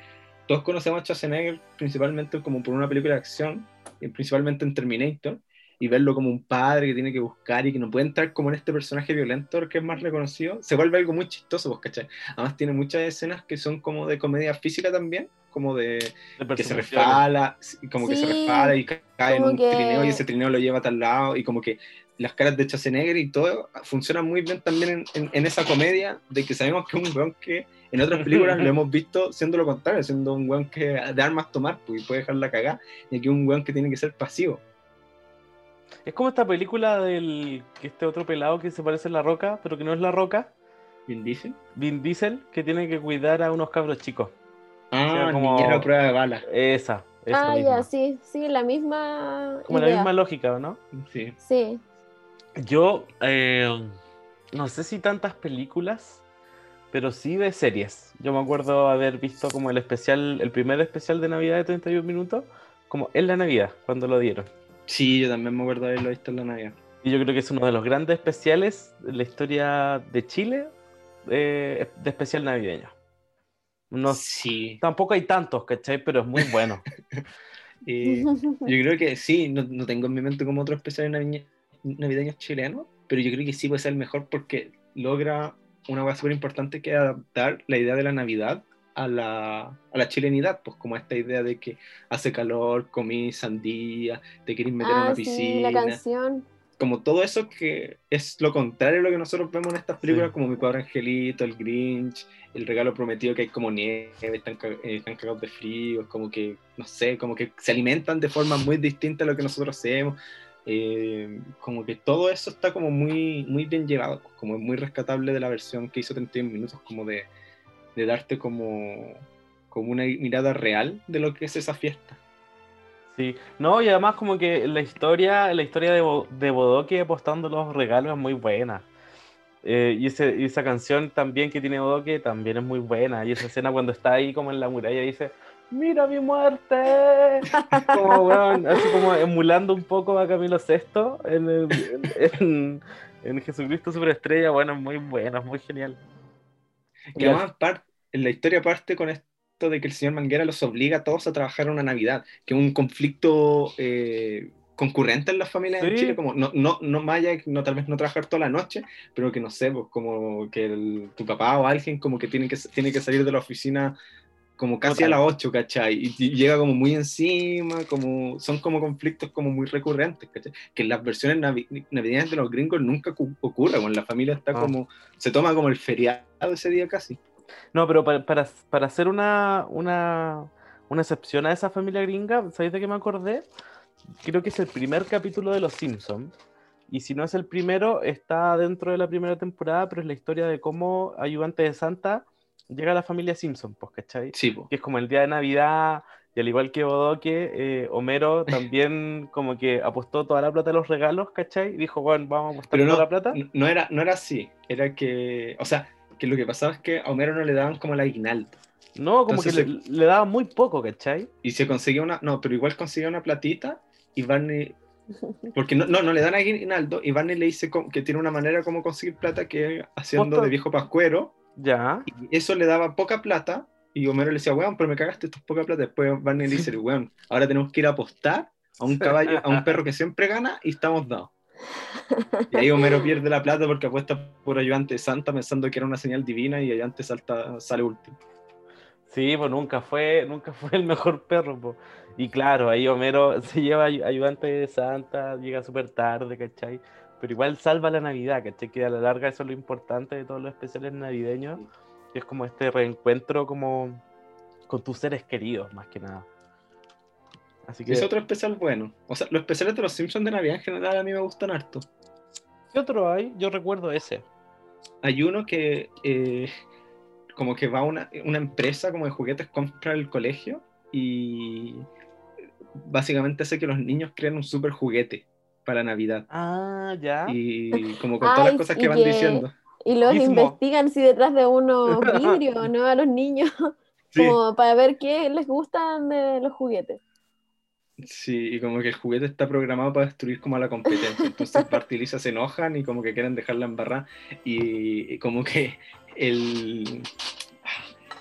todos conocemos a Schwarzenegger principalmente como por una película de acción, principalmente en Terminator, y verlo como un padre que tiene que buscar y que no puede entrar como en este personaje violento que es más reconocido, se vuelve algo muy chistoso, pues, ¿cachai? Además tiene muchas escenas que son como de comedia física también, como de, que se resbala, como que se resbala y cae en un trineo y ese trineo lo lleva a tal lado y como que las caras de Schwarzenegger y todo funcionan muy bien también en, en, esa comedia de que sabemos que es un weón que en otras películas lo hemos visto siendo lo contrario, siendo un weón que de armas tomar pues, y puede dejarla cagar y aquí un weón que tiene que ser pasivo. Es como esta película del que este otro pelado que se parece a La Roca, pero que no es La Roca. Vin Diesel. Vin Diesel, que tiene que cuidar a unos cabros chicos. Ah, como... niñera prueba de bala. Esa. esa ah, ya, sí, sí, la misma. Como la misma lógica, ¿no? Sí. Sí. Yo eh, no sé si tantas películas, pero sí de series. Yo me acuerdo haber visto como el especial, el primer especial de Navidad de 31 minutos, como en la Navidad, cuando lo dieron. Sí, yo también me acuerdo de haberlo visto en la Navidad. Y yo creo que es uno de los grandes especiales de la historia de Chile eh, de especial navideño. No, sí. Tampoco hay tantos, ¿cachai? Pero es muy bueno. yo creo que sí, no, no, tengo en mi mente como otro especial navideño navideños chilenos, pero yo creo que sí puede ser el mejor porque logra una cosa súper importante que es adaptar la idea de la Navidad a la, a la, chilenidad, pues como esta idea de que hace calor, comí sandía, te quieres meter en una ah, piscina. la canción. Como todo eso que es lo contrario a lo que nosotros vemos en estas películas, como Mi Padre Angelito, El Grinch, El Regalo Prometido, que hay como nieve, están, eh, están cagados de frío, es como que, no sé, como que se alimentan de forma muy distinta a lo que nosotros hacemos. Eh, como que todo eso está como muy, muy bien llevado, como muy rescatable de la versión que hizo 31 minutos, como de, de darte como, como una mirada real de lo que es esa fiesta. Sí, no, y además como que la historia, la historia de, de Bodoque apostando los regalos es muy buena. Eh, y, y, esa canción también que tiene Bodoque también es muy buena. Y esa escena cuando está ahí como en la muralla dice, mira mi muerte. Como, así como emulando un poco a Camilo VI en, en, Jesucristo Superestrella. Bueno, muy bueno, muy genial. Y además, la historia parte con esto de que el señor Manguera los obliga a todos a trabajar una Navidad, que es un conflicto eh, concurrente en las familias de Chile, como no, no, no vaya, no, tal vez no trabajar toda la noche, pero que no sé, pues como que tu papá o alguien como que tiene que, tiene que salir de la oficina como casi a las 8, ¿cachai? Y, llega como muy encima, como son como conflictos como muy recurrentes, ¿cachai? Que en las versiones navideñas de los gringos nunca ocurre, cuando la familia está ah. como, se toma como el feriado ese día casi. No, pero para, para, para hacer una, una, una excepción a esa familia gringa. ¿Sabéis de qué me acordé? Creo que es el primer capítulo de Los Simpsons. Y si no es el primero, está dentro de la primera temporada, pero es la historia de cómo ayudante de Santa llega a la familia Simpson, pues, ¿cachai? Sí, po. Que es como el día de Navidad, y al igual que Bodoque, eh, Homero también como que apostó toda la plata de los regalos, ¿cachai? Y dijo, bueno, vamos a apostar Pero toda no, la plata. no, era, no era así. Era que, o sea, que lo que pasaba es que a Homero no le daban como el aguinaldo. No, como Entonces que le, le daba muy poco, ¿cachai? Y se conseguía una, no, pero igual conseguía una platita y Barney, porque no, no, no le dan aguinaldo y Barney le dice que tiene una manera como conseguir plata que haciendo de viejo pascuero Ya. y eso le daba poca plata y Homero le decía, weón, pero me cagaste, esto es poca plata. Después Barney le dice, weón, ahora tenemos que ir a apostar a un caballo, a un perro que siempre gana y estamos dados. Y ahí Homero pierde la plata porque apuesta por ayudante de Santa pensando que era una señal divina y ayudante salta, sale último. Sí, pues nunca fue, nunca fue el mejor perro, po. Y claro, ahí Homero se lleva ay- ayudante de Santa, llega súper tarde, ¿cachai? Pero igual salva la Navidad, ¿cachai? Que a la larga eso es lo importante de todos los especiales navideños, que es como este reencuentro como con tus seres queridos, más que nada. Así que, Es otro especial bueno. O sea, los especiales de los Simpsons de Navidad en general a mí me gustan harto. ¿qué otro hay? Yo recuerdo ese. Hay uno que eh, como que va una, una empresa como de juguetes compra el colegio y básicamente hace que los niños creen un super juguete para Navidad. Ah, ya. Y como con todas las Ay, cosas y que van que- diciendo. Y los Gizmo. investigan si detrás de unos vidrios, ¿no? A los niños, Sí, como para ver qué les gustan de los juguetes. sí, y como que el juguete está programado para destruir como a la competencia. Entonces Bart y Lisa se enojan y como que quieren dejarla embarrada. Y, y como que el,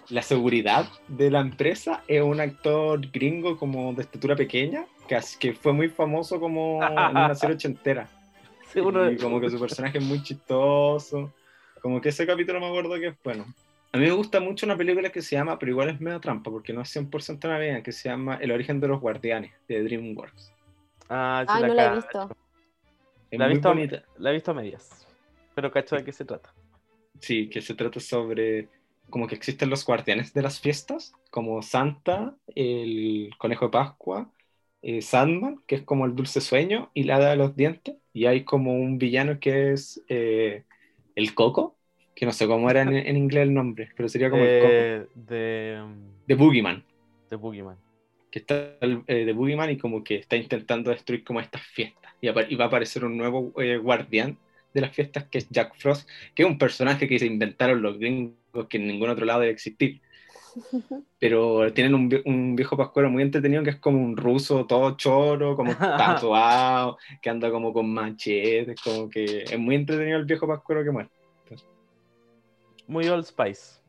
la seguridad de la empresa es un actor gringo como de estatura pequeña, que, que fue muy famoso como en una serie ochentera. Seguro. Y como que su personaje es muy chistoso. Como que ese capítulo me acuerdo que es bueno. A mí me gusta mucho una película que se llama, pero igual es medio trampa, porque no es 100% navideña, que se llama El origen de los guardianes, de DreamWorks. Ah, sí, Ay, no la he visto. Es La he visto, bonita. la he visto a medias. Pero cacho de qué se trata. Sí, que se trata sobre como que existen los guardianes de las fiestas, como Santa, el conejo de Pascua, eh, Sandman, que es como el dulce sueño, y la de los dientes, y hay como un villano que es eh, el coco, que no sé cómo era en, en inglés el nombre, pero sería como el coco, Eh, de, de Boogeyman, de Boogeyman. que está de Boogeyman y como que está intentando destruir como estas fiestas, y, y va a aparecer un nuevo guardián de las fiestas, que es Jack Frost, que es un personaje que se inventaron los gringos que en ningún otro lado debe existir. Pero tienen un, un viejo pascuero muy entretenido que es como un ruso todo choro, como tatuado, que anda como con machetes, como que es muy entretenido el viejo pascuero que muere. Muy Old Spice.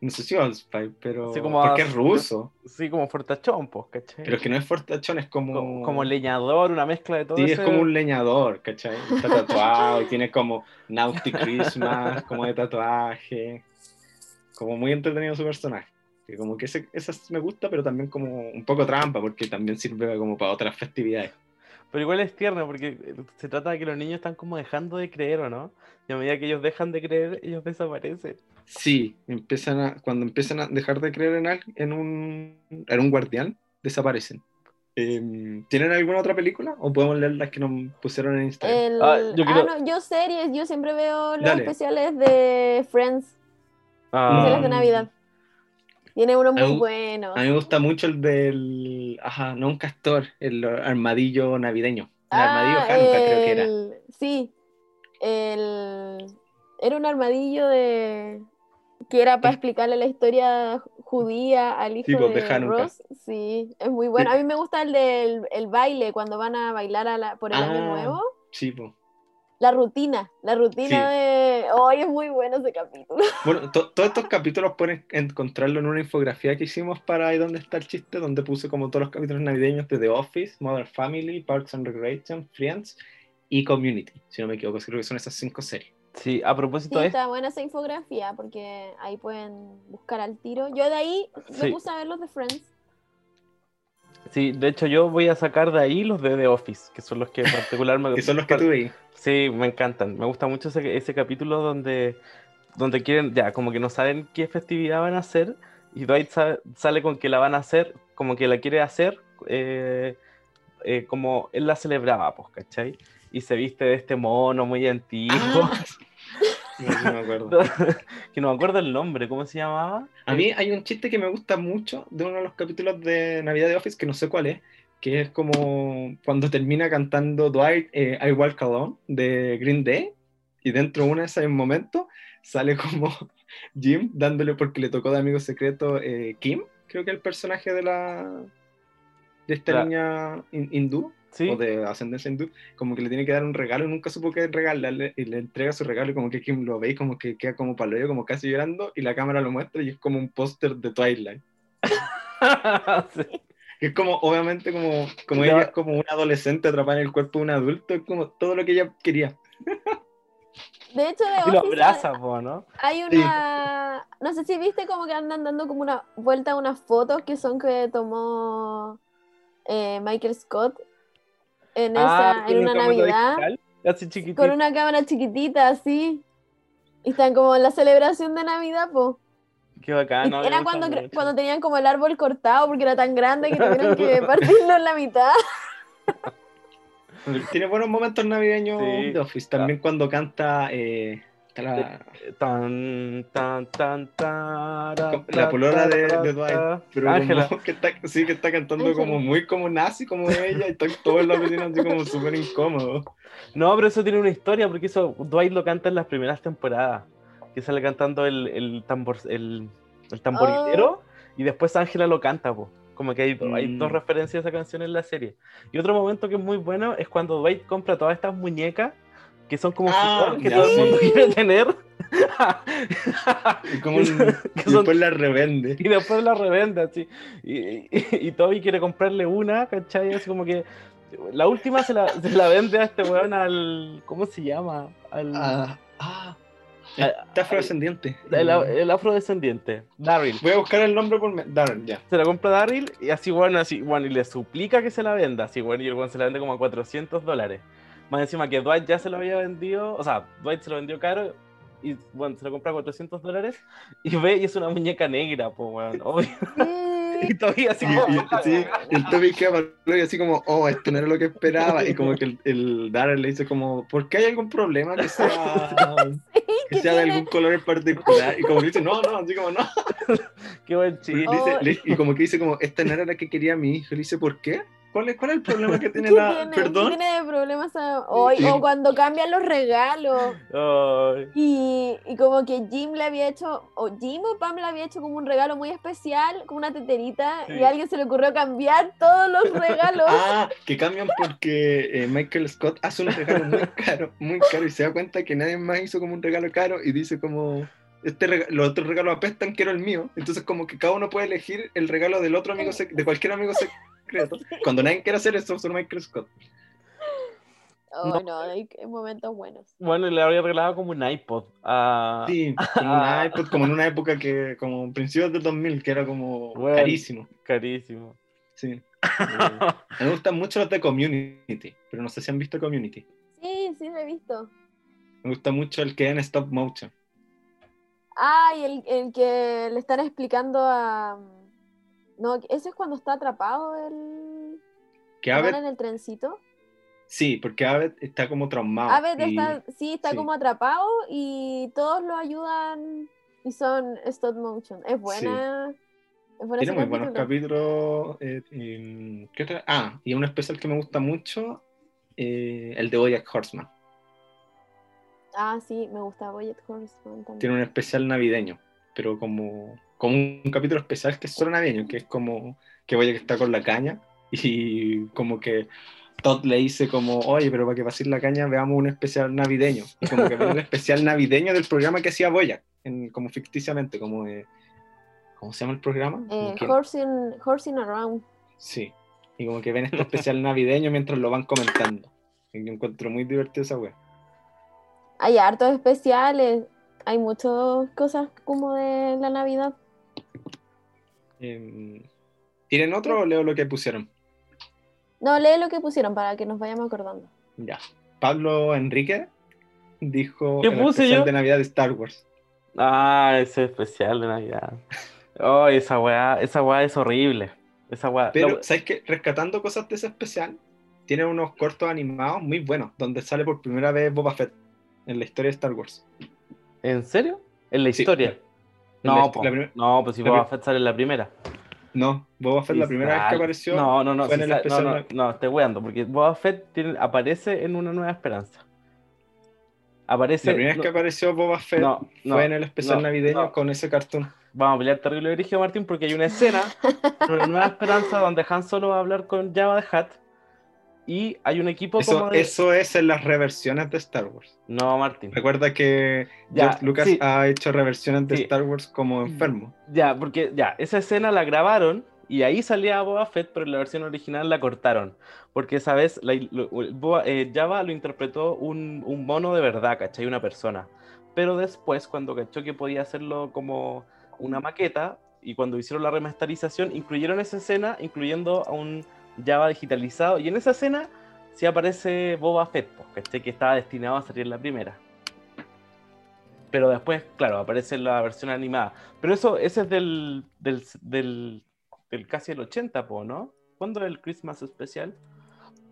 No sé si Old Spice, pero Así como porque a- es ruso, Sí, como fortachón, pues, ¿cachai? pero es que no es fortachón, es como... como, como leñador, una mezcla de todo Sí, es como un leñador, ¿cachai? Está tatuado y tiene como Naughty Christmas, como de tatuaje. Como muy entretenido su personaje. Que como que ese, esa me gusta, pero también como un poco trampa, porque también sirve como para otras festividades. Pero igual es tierno, porque eh, se trata de que los niños están como dejando de creer, ¿o no? Y a medida que ellos dejan de creer, ellos desaparecen. Sí, empiezan a, cuando empiezan a dejar de creer en, en, un, en un guardián, desaparecen. Em, ¿Tienen alguna otra película? ¿O podemos leer las que nos pusieron en Instagram? El- Ah, Ah, yo quiero- no, yo series, yo siempre veo los Dale. especiales de Friends, Ah, especiales de Navidad. Tiene uno muy Ah, bueno. A mí me gusta mucho el del. Ajá, no un castor, el armadillo navideño. El armadillo Ah, Hanukkah, creo que era. Sí, el... era un armadillo de que era para explicarle la historia judía al hijo Sí, pues, de de, Hanukkah. Ross. Sí, es muy bueno. Sí. A mí me gusta el del el baile cuando van a bailar a la- por el año Ah. nuevo. Sí, po. La rutina, la rutina Sí. de... Hoy es muy bueno ese capítulo. Bueno, to- todos estos capítulos pueden encontrarlo en una infografía que hicimos para ahí donde está el chiste, donde puse como todos los capítulos navideños de The Office, Mother Family, Parks and Recreation, Friends y Community, si no me equivoco, creo que son esas cinco series. Sí, a Sí, propósito de esto, está buena esa infografía porque ahí pueden buscar al tiro. Yo de ahí me Sí. puse a ver los de Friends. Sí, de hecho yo voy a sacar de ahí los de The Office, que son los que en particular me Que son los que tú. Sí, me encantan. Me gusta mucho ese, ese capítulo donde, donde quieren, ya, como que no saben qué festividad van a hacer y Dwight sa- sale con que la van a hacer, como que la quiere hacer, eh, eh, como él la celebraba, pues, ¿cachai? Y se viste de este mono muy antiguo, Ah, no, no me acuerdo. que no me acuerdo el nombre, ¿cómo se llamaba? A mí hay un chiste que me gusta mucho de uno de los capítulos de Navidad de Office, que no sé cuál es, que es como cuando termina cantando Dwight eh, I Walk Alone de Green Day, y dentro de uno de esos momentos sale como Jim dándole porque le tocó de amigo secreto eh, Kim, creo que es el personaje de la de esta niña hin- hindú Sí, o de ascendencia hindú, como que le tiene que dar un regalo y nunca supo qué regalarle y le entrega su regalo y como que Kim lo ve y como que queda como palo como casi llorando y la cámara lo muestra y es como un póster de Twilight. Sí. Que es como, obviamente, como, como ella es como una adolescente atrapada en el cuerpo de un adulto, es como todo lo que ella quería. De hecho, de Y lo Office abraza, po, ¿no? hay una... No sé si viste como que andan dando como una vuelta a unas fotos que son que tomó eh, Michael Scott en, esa, con en una Navidad digital, con una cámara chiquitita así. Y están como en la celebración de Navidad, po. Qué bacán. No, era cuando, cuando tenían como el árbol cortado porque era tan grande que tuvieron que partirlo en la mitad. Tiene buenos momentos navideños Sí. Office. También cuando canta eh, la, Tan, tan, tan, Como la polora de- de Dwight, pero Ángela. como que está, sí, que está cantando Ángela. como muy como nazi, como ella, y está todo en la oficina así como súper incómodo. No, pero eso tiene una historia, porque eso Dwight lo canta en las primeras temporadas. Que sale cantando el, el, tambor, el, el tamborilero y después Ángela lo canta, po. Como que hay, do- hay Mm. dos referencias a esa canción en la serie. Y otro momento que es muy bueno es cuando Dwight compra todas estas muñecas que son como Ah, que ya, todo el mundo sí. quiere tener. Y, como un- Que y son- después la revende. Y después la revende así. Y, y, y Toby quiere comprarle una, ¿cachai? Así como que. La última se la, se la vende a este weón al. ¿Cómo se llama? Al. Ah, ah, está afrodescendiente. el, el afrodescendiente, Daryl. Voy a buscar el nombre por... me- Darren, ya. Se la compra Daryl y así, bueno, así, bueno, y le suplica que se la venda. Así, bueno, y el weón se la vende como a 400 dólares. Más encima que Dwight ya se lo había vendido, o sea, Dwight se lo vendió caro y, bueno, se lo compra a 400 dólares y ve y es una muñeca negra, pues, weón, obvio. Sí. Y todavía así Y, como. y- sí, y el Toby queda y así como, oh, esto no era lo que esperaba. Y como que el, el Darren le dice como, ¿por qué hay algún problema que sea, que que sea de algún color en particular? Y como que dice, no, no, así como, no. Qué buen Y, chiste. dice- Oh. y como que dice como, esta no era la que quería mi hijo. Y le dice, ¿por qué? ¿Cuál es, cuál es el problema que tiene ¿Qué la... tiene, Perdón? ¿qué tiene de problemas? a- O, Sí. o cuando cambian los regalos. Y, y como que Jim le había hecho, o Jim o Pam le había hecho como un regalo muy especial, como una teterita, Sí. y a alguien se le ocurrió cambiar todos los regalos. Ah, que cambian porque eh, Michael Scott hace un regalo muy caro, muy caro, y se da cuenta que nadie más hizo como un regalo caro y dice como, este rega- los otros regalos apestan, quiero el mío. Entonces como que cada uno puede elegir el regalo del otro amigo, de cualquier amigo secreto. Cuando nadie quiere hacer eso, solo Michael Scott. Oh, No. no, hay hay momentos buenos. Bueno, y le habría regalado como un iPod. Sí, como un iPod, como en una época que, como principios del 2000, que era como Bueno. carísimo. Carísimo. Sí. Me gustan mucho los de Community, pero no sé si han visto Community. Sí, sí, lo he visto. Me gusta mucho el que en stop motion. Ah, y el, el que le están explicando a... No, ese es cuando está atrapado el... Que ¿Van Abed, en el trencito? sí, porque Abed está como traumado. Abed y- está, sí, está sí. como atrapado y todos lo ayudan y son stop motion. Es buena. Es buena Tiene muy buenos capítulo. capítulos. eh, y- ¿qué otra? Ah, y un especial que me gusta mucho, eh, el de Bojack Horseman. Ah, sí, me gusta Boyet Horseman también. Tiene un especial navideño, pero como, como un capítulo especial que es solo navideño, que es como que Bojack está con la caña y como que Todd le dice como, oye, pero para que pases la caña veamos un especial navideño. Y como que el especial navideño del programa que hacía Boyack, en- como ficticiamente, como de- ¿Cómo se llama el programa? Eh, que- Horsing, Horsing Around. Sí. Y como que ven este especial navideño mientras lo van comentando. Y yo encuentro muy divertido esa wea. Hay hartos especiales. Hay muchas cosas como de la Navidad. Em, ¿Tienen otro o leo lo que pusieron? No, lee lo que pusieron para que nos vayamos acordando. Ya. Pablo Enrique dijo ¿Qué el puse especial yo? de Navidad de Star Wars. Ah, ese especial de Navidad. Oh, esa weá, esa weá es horrible. Esa weá. Pero, la- ¿sabes qué? Rescatando cosas de ese especial, tiene unos cortos animados muy buenos, donde sale por primera vez Boba Fett en la historia de Star Wars. ¿En serio? En la Sí. historia. No, la- la no, pues si Boba Fett sale en la primera. No, Boba Fett la primera vez que apareció No, no, no, fue en el sale- especial. no, no, no, estoy weando, porque Boba Fett tiene- aparece en Una Nueva Esperanza. Aparece. La primera vez que apareció Boba Fett no, no, fue en el especial no, navideño no. con ese cartoon. Vamos a pelear terrible dirigido, Martín, porque hay una escena en Una Nueva Esperanza donde Han Solo va a hablar con Java de Hat y hay un equipo Eso, como de... eso es en las reversiones de Star Wars. No, Martín. Recuerda que Ya, George Lucas sí. ha hecho reversiones de Sí. Star Wars como enfermo. Ya, porque ya, esa escena la grabaron y ahí salía Boba Fett, pero en la versión original la cortaron. Porque esa vez la- lo- el Boba- eh, Java lo interpretó un, un mono de verdad, ¿cachai? Una persona. Pero después, cuando cachó que podía hacerlo como una maqueta, y cuando hicieron la remasterización, incluyeron esa escena, incluyendo a un Java digitalizado. Y en esa escena sí aparece Boba Fett, pues, ¿cachai? Que estaba destinado a salir en la primera. Pero después, claro, aparece la versión animada. Pero eso, ese es del, del, del, del casi el 80, po, ¿no? ¿Cuándo es el Christmas especial?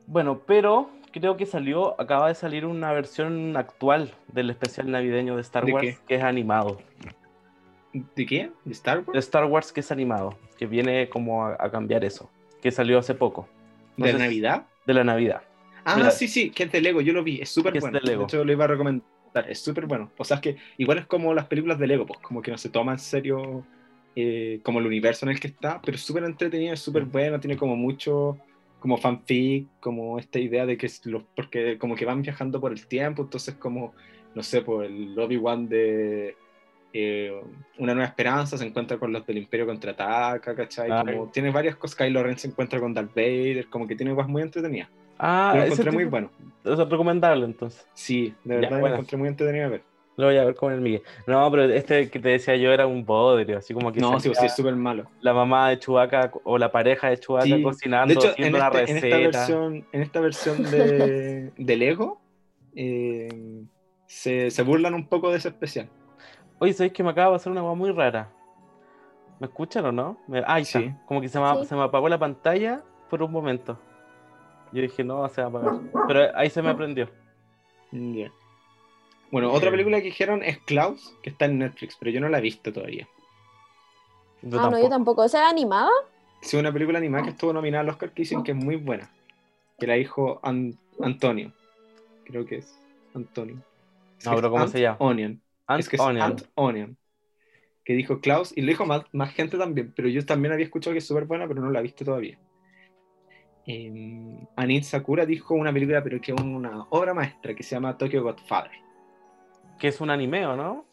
Bueno, pero creo que salió, acaba de salir una versión actual del especial navideño de Star ¿De Wars qué? que es animado. ¿De qué? ¿De Star De Wars? Star Wars que es animado, que viene como a, a cambiar eso, que salió hace poco, no ¿De si- Navidad? de la Navidad. Ah, Mira. sí, sí, que es de Lego, yo lo vi, es súper Que es bueno. de Lego. De hecho, lo iba a recomendar, es súper bueno. O sea, es que igual es como las películas de Lego, pues como que no se toma en serio eh, como el universo en el que está, pero es súper entretenido, es súper bueno, tiene como mucho como fanfic, como esta idea de que es los, porque como que van viajando por el tiempo, entonces como, no sé, por el Obi-Wan de eh, Una Nueva Esperanza se encuentra con los del Imperio Contraataca, ¿cachai? Ah. Como, tiene varias cosas, Kylo Ren se encuentra con Darth Vader, como que tiene cosas muy entretenidas. Ah, lo encontré muy bueno. es recomendable entonces. Sí, de Ya, verdad bueno. lo encontré muy entretenido de ver. Lo voy a ver con el Miguel. No, pero este que te decía yo era un bodrio, así como que No, sí, sí, es súper malo. la mamá de Chubaca o la pareja de Chubaca Sí. cocinando, De hecho, en, haciendo una este- en receta. esta versión, en esta versión de, de Lego, eh, se, se burlan un poco de ese especial. Oye, ¿sabéis que me acaba de pasar una cosa muy rara? ¿Me escuchan o no? Me- Ah, ahí está. Sí. Como que se me, Sí. se me apagó la pantalla por un momento. Yo dije, no, se va a apagar. Pero ahí se me prendió. Ya. Bueno, otra Eh. película que dijeron es Klaus, que está en Netflix, pero yo no la he visto todavía. Yo ah, no, yo tampoco. ¿Esa es animada? Es una película animada que estuvo nominada al Oscar que dicen que es muy buena. Que la dijo An- Antonio. Creo que es Antonio. Es No, pero ¿cómo Ant se llama? Onion. Ant es que es Onion. Ant Onion. Que dijo Klaus, y lo dijo más, más gente también, pero yo también había escuchado que es súper buena, pero no la he visto todavía. Eh, Anit Sakura dijo una película, pero que es una obra maestra, que se llama Tokyo Godfather. Que es un anime, ¿o no?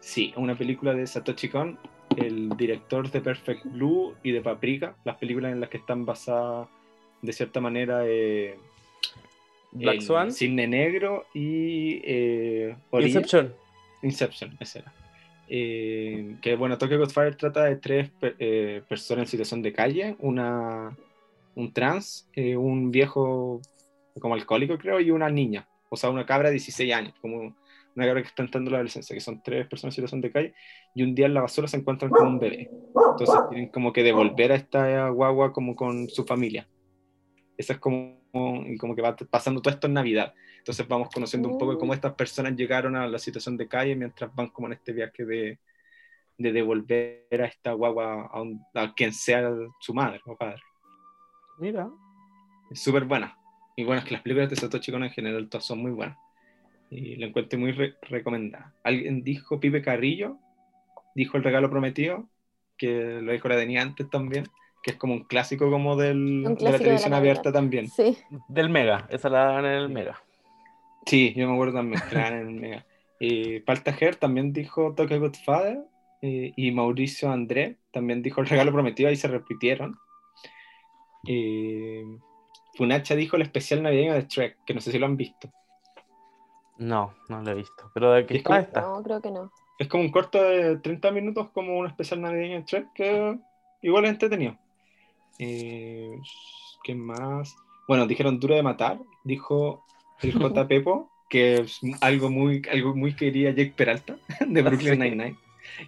Sí, una película de Satoshi Kon, el director de Perfect Blue y de Paprika, las películas en las que están basadas de cierta manera eh, Black Swan. Cisne Negro y eh. Inception. Inception, esa era. Eh, que bueno, Tokyo Godfather trata de tres eh, personas en situación de calle, una, un trans, eh, un viejo como alcohólico creo, y una niña, o sea, una cabra de 16 años, como una cabra que está entrando en la adolescencia, que son tres personas en situación de calle, y un día en la basura se encuentran con un bebé. Entonces tienen como que devolver a esta guagua como con su familia. Esa es como, y como que va pasando todo esto en Navidad. Entonces vamos conociendo un poco cómo estas personas llegaron a la situación de calle mientras van como en este viaje de, de devolver a esta guagua a, un- a quien sea su madre o padre. Mira. Es súper buena. Y bueno, es que las películas de Satoshi Kon en general todas son muy buenas. Y la encuentro muy re- recomendada. Alguien dijo, Pipe Carrillo, dijo El Regalo Prometido, que lo dijo la Deni antes también, que es como un clásico como del, Un de la clásico de la televisión abierta también. Sí. Del Mega. Esa la dan en el Mega. Sí, yo me acuerdo también que la dan en el Mega. Eh, Palta Her también dijo Toque Godfather eh, y Mauricio André también dijo El Regalo Prometido, ahí se repitieron. Eh, Funacha dijo el especial navideño de Trek, que no sé si lo han visto. No, no lo he visto. Pero de qué como- ah, está. No, creo que no. Es como un corto de 30 minutos, como un especial navideño de Trek, que igual es entretenido. Eh, ¿Qué más? Bueno, dijeron Duro de Matar, dijo el J. Pepo, que es algo muy, algo muy quería Jake Peralta, de Brooklyn. Nine-Nine.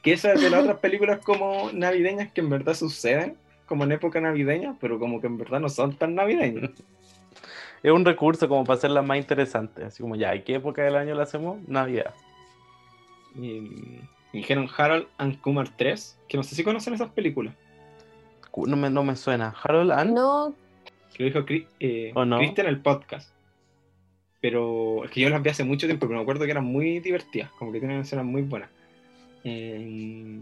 Que esa es de las otras películas como navideñas que en verdad suceden, como en época navideña, pero como que en verdad no son tan navideñas. Es un recurso como para hacerlas más interesantes. Así como ya, ¿y qué época del año la hacemos? Navidad. Y dijeron Harold and Kumar 3, que no sé si conocen esas películas. No me, no me suena. Harold and. No, Que lo dijo Cri- eh, ¿O no? Cristian en el podcast. Pero es que yo las vi hace mucho tiempo, pero me acuerdo que eran muy divertidas, como que tienen escenas muy buenas. Eh,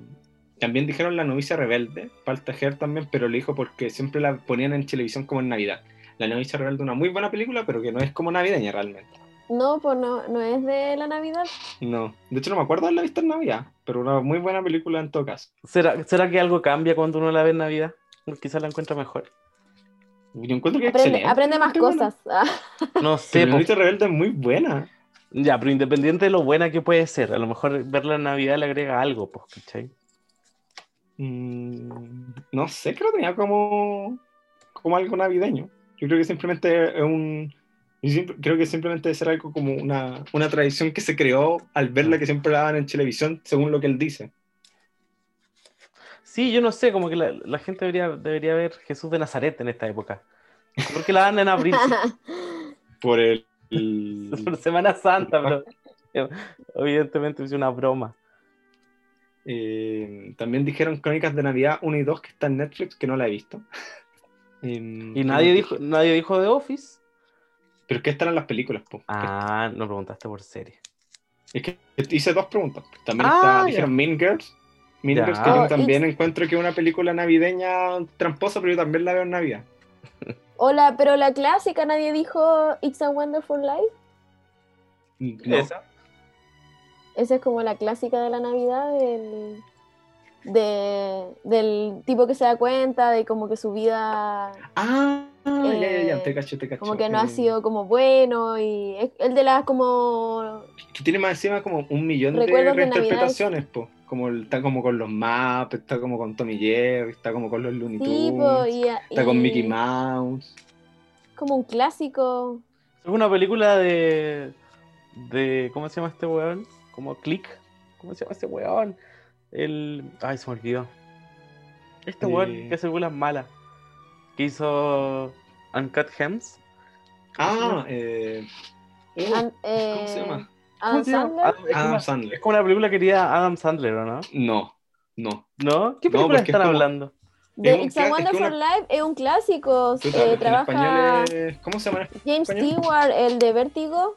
también dijeron La novicia rebelde, falta Her también, pero lo dijo porque siempre la ponían en televisión como en Navidad. La novicia rebelde, una muy buena película, pero que no es como navideña realmente. no, pues no, no es de la Navidad. No, de hecho no me acuerdo de haberla visto en Navidad, pero una muy buena película en todo caso. ¿Será, ¿Será que algo cambia cuando uno la ve en Navidad? Quizás la encuentra mejor. Yo encuentro que es Aprende, excelente. aprende más Qué cosas. Ah, No sé, la po. novicia rebelde es muy buena. ya, pero independiente de lo buena que puede ser, a lo mejor verla en Navidad le agrega algo, pues, ¿cachai? Mm, no sé, creo que tenía como, como algo navideño. Yo creo que simplemente es un. siempre- creo que simplemente debe ser algo como una, una tradición que se creó al verla que siempre la daban en televisión, según lo que él dice. Sí, yo no sé, como que la, la gente debería, debería ver Jesús de Nazaret en esta época. ¿Por qué la dan en abril? Por el. Por Semana Santa, pero evidentemente es una broma. eh, también dijeron Crónicas de Navidad 1 y 2 que está en Netflix, que no la he visto. Em, Y nadie dijo, nadie dijo de Office. Pero es que están en las películas, po. Ah, no preguntaste por serie. Es que hice dos preguntas. También Ah, está, dijeron Mean Girls. Mean Ya. Girls que yo también it's- encuentro que es una película navideña tramposa, pero yo también la veo en Navidad. Hola, pero la clásica, nadie dijo It's a Wonderful Life. No. ¿Esa? Esa es como la clásica de la Navidad del, de, del tipo que se da cuenta de como que su vida Ah, ya, ya, ya, Eh, te cacho, te cacho. como que no ha Eh, sido como bueno y es el de las como Que tiene más encima como un millón de Recuerdos de reinterpretaciones, po. Como el- está como con los Muppets, está como con Tommy Jerry, está como con los Looney Tunes, tipo y, está con Mickey Mouse. como un clásico Es una película de. de ¿Cómo se llama este weón? Como Click. ¿Cómo se llama este weón? El. Ay, se me olvidó. Este weón Eh. que hace películas malas. Que hizo Uncut Gems. Ah, eh. uh, ¿Cómo se eh, llama? Adam. Sandler. Adam- es, como Adam una, Sandler. es como una película que quería Adam Sandler, ¿o no? No, no. ¿No? ¿Qué No, película es están como- hablando? De Es It's a es Wonderful una- Life es un clásico. Eh, trabaja es- ¿Cómo se llama? en James español? Stewart, el de Vértigo,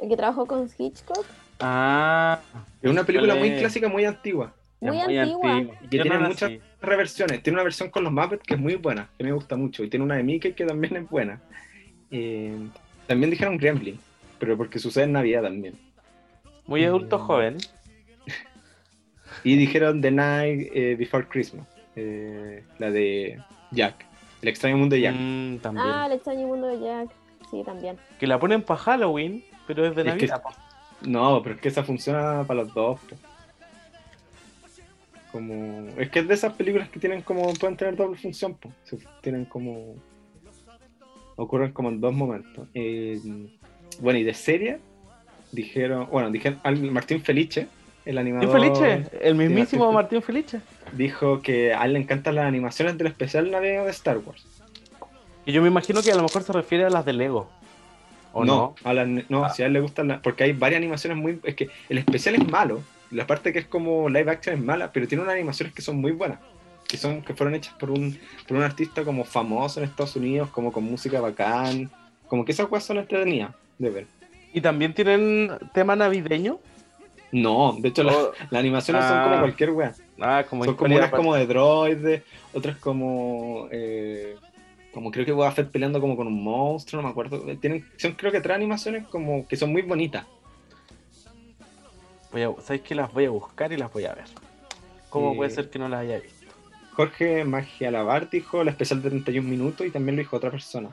el que trabajó con Hitchcock. Ah. Es una película muy clásica, muy antigua. Muy es antigua. antigua. Que Yo tiene no muchas nací. reversiones. Tiene una versión con los Muppets que es muy buena, que me gusta mucho. Y tiene una de Mickey que también es buena. Eh, también dijeron Gremlin, pero porque sucede en Navidad también. Muy adulto joven. Y dijeron The Night eh, Before Christmas, eh, la de Jack, El extraño mundo de Jack. Mm, también. Ah, el extraño mundo de Jack. Sí, también. Que la ponen para Halloween, pero es de Es que- Navidad. po. No, pero es que esa funciona para los dos. Como... Es que es de esas películas que tienen como... Pueden tener doble función. Se- Tienen como... Ocurren como en dos momentos. Eh, bueno, y de serie, dijeron... Bueno, dijeron... al- Martín Felice, el animador... Martín Felice, el mismísimo Martín Felice. Dijo que a él le encantan las animaciones del especial navideño de Star Wars. Y yo me imagino que a lo mejor se refiere a las de Lego. ¿O no? a las- no, Ah. si a él le gustan las- porque hay varias animaciones muy es que el especial es malo la parte que es como live action es mala pero tiene unas animaciones que son muy buenas que son que fueron hechas por un por un artista como famoso en Estados Unidos como con música bacán como que esas cosas son entretenidas de ver Y también tienen tema navideño. no de hecho la- O- las animaciones son como Ah. cualquier wea ah, como son como unas como de droides otras como eh, como creo que Boba Fett peleando como con un monstruo no me acuerdo tienen son creo que tres animaciones como que son muy bonitas Voy a, ¿Sabéis que las voy a buscar y las voy a ver? ¿Cómo Eh, puede ser que no las haya visto? Jorge Magia Lavar dijo la especial de 31 minutos y también lo dijo otra persona.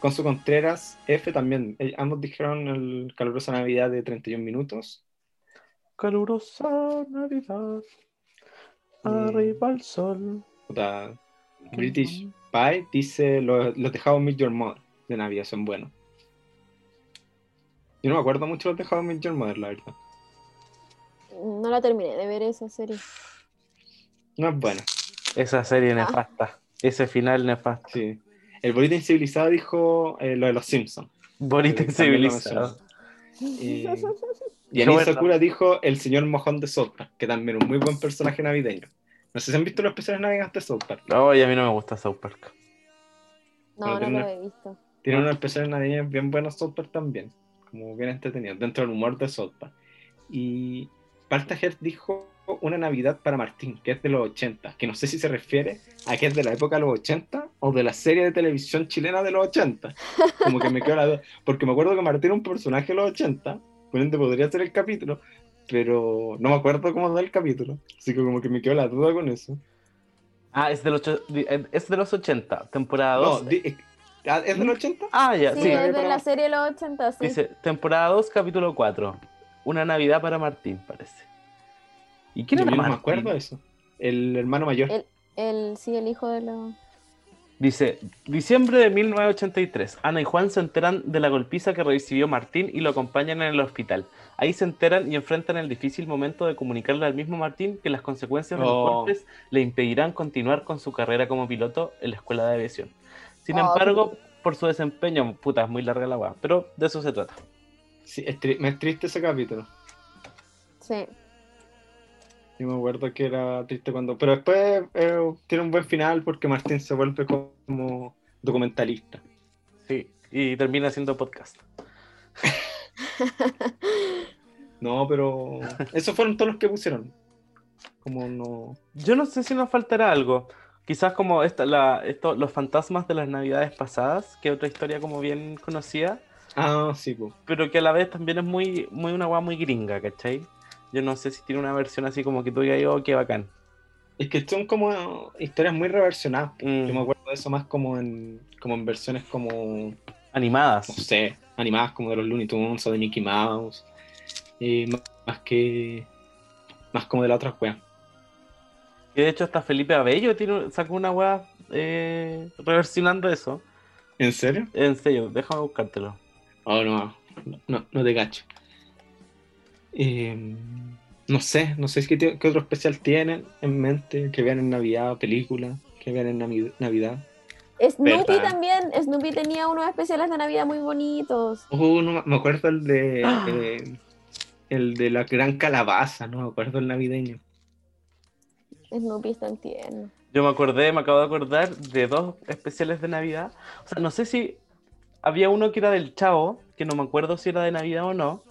Con su Contreras F también. Eh, ambos dijeron el calurosa Navidad de 31 minutos. Calurosa Navidad. Eh, Arriba el sol. Puta, British Pie dice los, los dejados Meet Your Mother de Navidad son buenos. Yo no me acuerdo mucho de los dejados Meet Your Mother, la verdad. no la terminé de ver esa serie. No es buena. Esa serie Ah. nefasta. Ese final nefasto. Sí. El bonito incivilizado dijo eh, lo de los Simpsons. Bonito Eh, también lo civilizado. Y, y. Sakura dijo el señor mojón de South Park, que también es un muy buen personaje navideño. No sé si han visto los especiales navideños de South Park. No, y a mí no me gusta South Park. No, Pero no tiene lo una- he visto. Tiene unos especiales navideños bien buenos South Park también, como bien entretenidos, dentro del humor de South Park. Y Partager dijo una Navidad para Martín, que es de los 80, que no sé si se refiere a que es de la época de los 80 o de la serie de televisión chilena de los 80. Como que me quedo la duda, porque me acuerdo que Martín era un personaje de los 80, por ende podría ser el capítulo, pero no me acuerdo cómo da el capítulo, así que como que me quedo la duda con eso. Ah, es de los, eh, es de los 80, temporada No, 2. di- eh, ah, ¿es de los 80? ah, ya, Sí, sí. es de la serie de los 80, sí. Dice, temporada 2, capítulo 4. Una Navidad para Martín, parece. ¿Y quién Yo era no me acuerdo de eso. El hermano mayor. El- El, sí, el hijo de los... Dice, diciembre de 1983, Ana y Juan se enteran de la golpiza que recibió Martín y lo acompañan en el hospital. Ahí se enteran y enfrentan el difícil momento de comunicarle al mismo Martín que las consecuencias de los Oh. golpes le impedirán continuar con su carrera como piloto en la escuela de aviación. Sin Oh, embargo, por su desempeño, puta, es muy larga la weá, pero de eso se trata. Sí, es tri- me es triste ese capítulo. Sí. Yo me acuerdo que era triste cuando. Pero después eh, tiene un buen final porque Martín se vuelve como documentalista. Sí, y termina haciendo podcast. No, pero. Esos fueron todos los que pusieron. Como no. Yo no sé si nos faltará algo. Quizás como esta, la, esto, los fantasmas de las navidades pasadas, que es otra historia como bien conocida, Ah, sí, pues. pero que a la vez también es muy, muy una guay muy gringa, ¿cachai? Yo no sé si tiene una versión así como que tú digas, oh, qué bacán. Es que son como historias muy reversionadas. Mm. Yo me acuerdo de eso más como en, como en versiones como. No Animadas. sé, animadas como de los Looney Tunes o de Mickey Mouse. Y más, más que. Más como de la otra wea. Que de hecho hasta Felipe Abello tiene, sacó una guay eh, reversionando eso. ¿En serio? En serio, déjame buscártelo. Oh, no, no, no te cacho. Eh, no sé, no sé qué, otro especial tienen en mente, que vean en Navidad, película, que vean en Navi- Navidad. Snoopy Verdad. también. Snoopy tenía unos especiales de Navidad muy bonitos. Oh, no, me acuerdo el de eh, el de la gran calabaza, no me acuerdo el navideño. Snoopy es tan tierno. Yo me acordé, me acabo de acordar de dos especiales de Navidad. O sea, no sé si había uno que era del Chavo, que no me acuerdo si era de Navidad o no,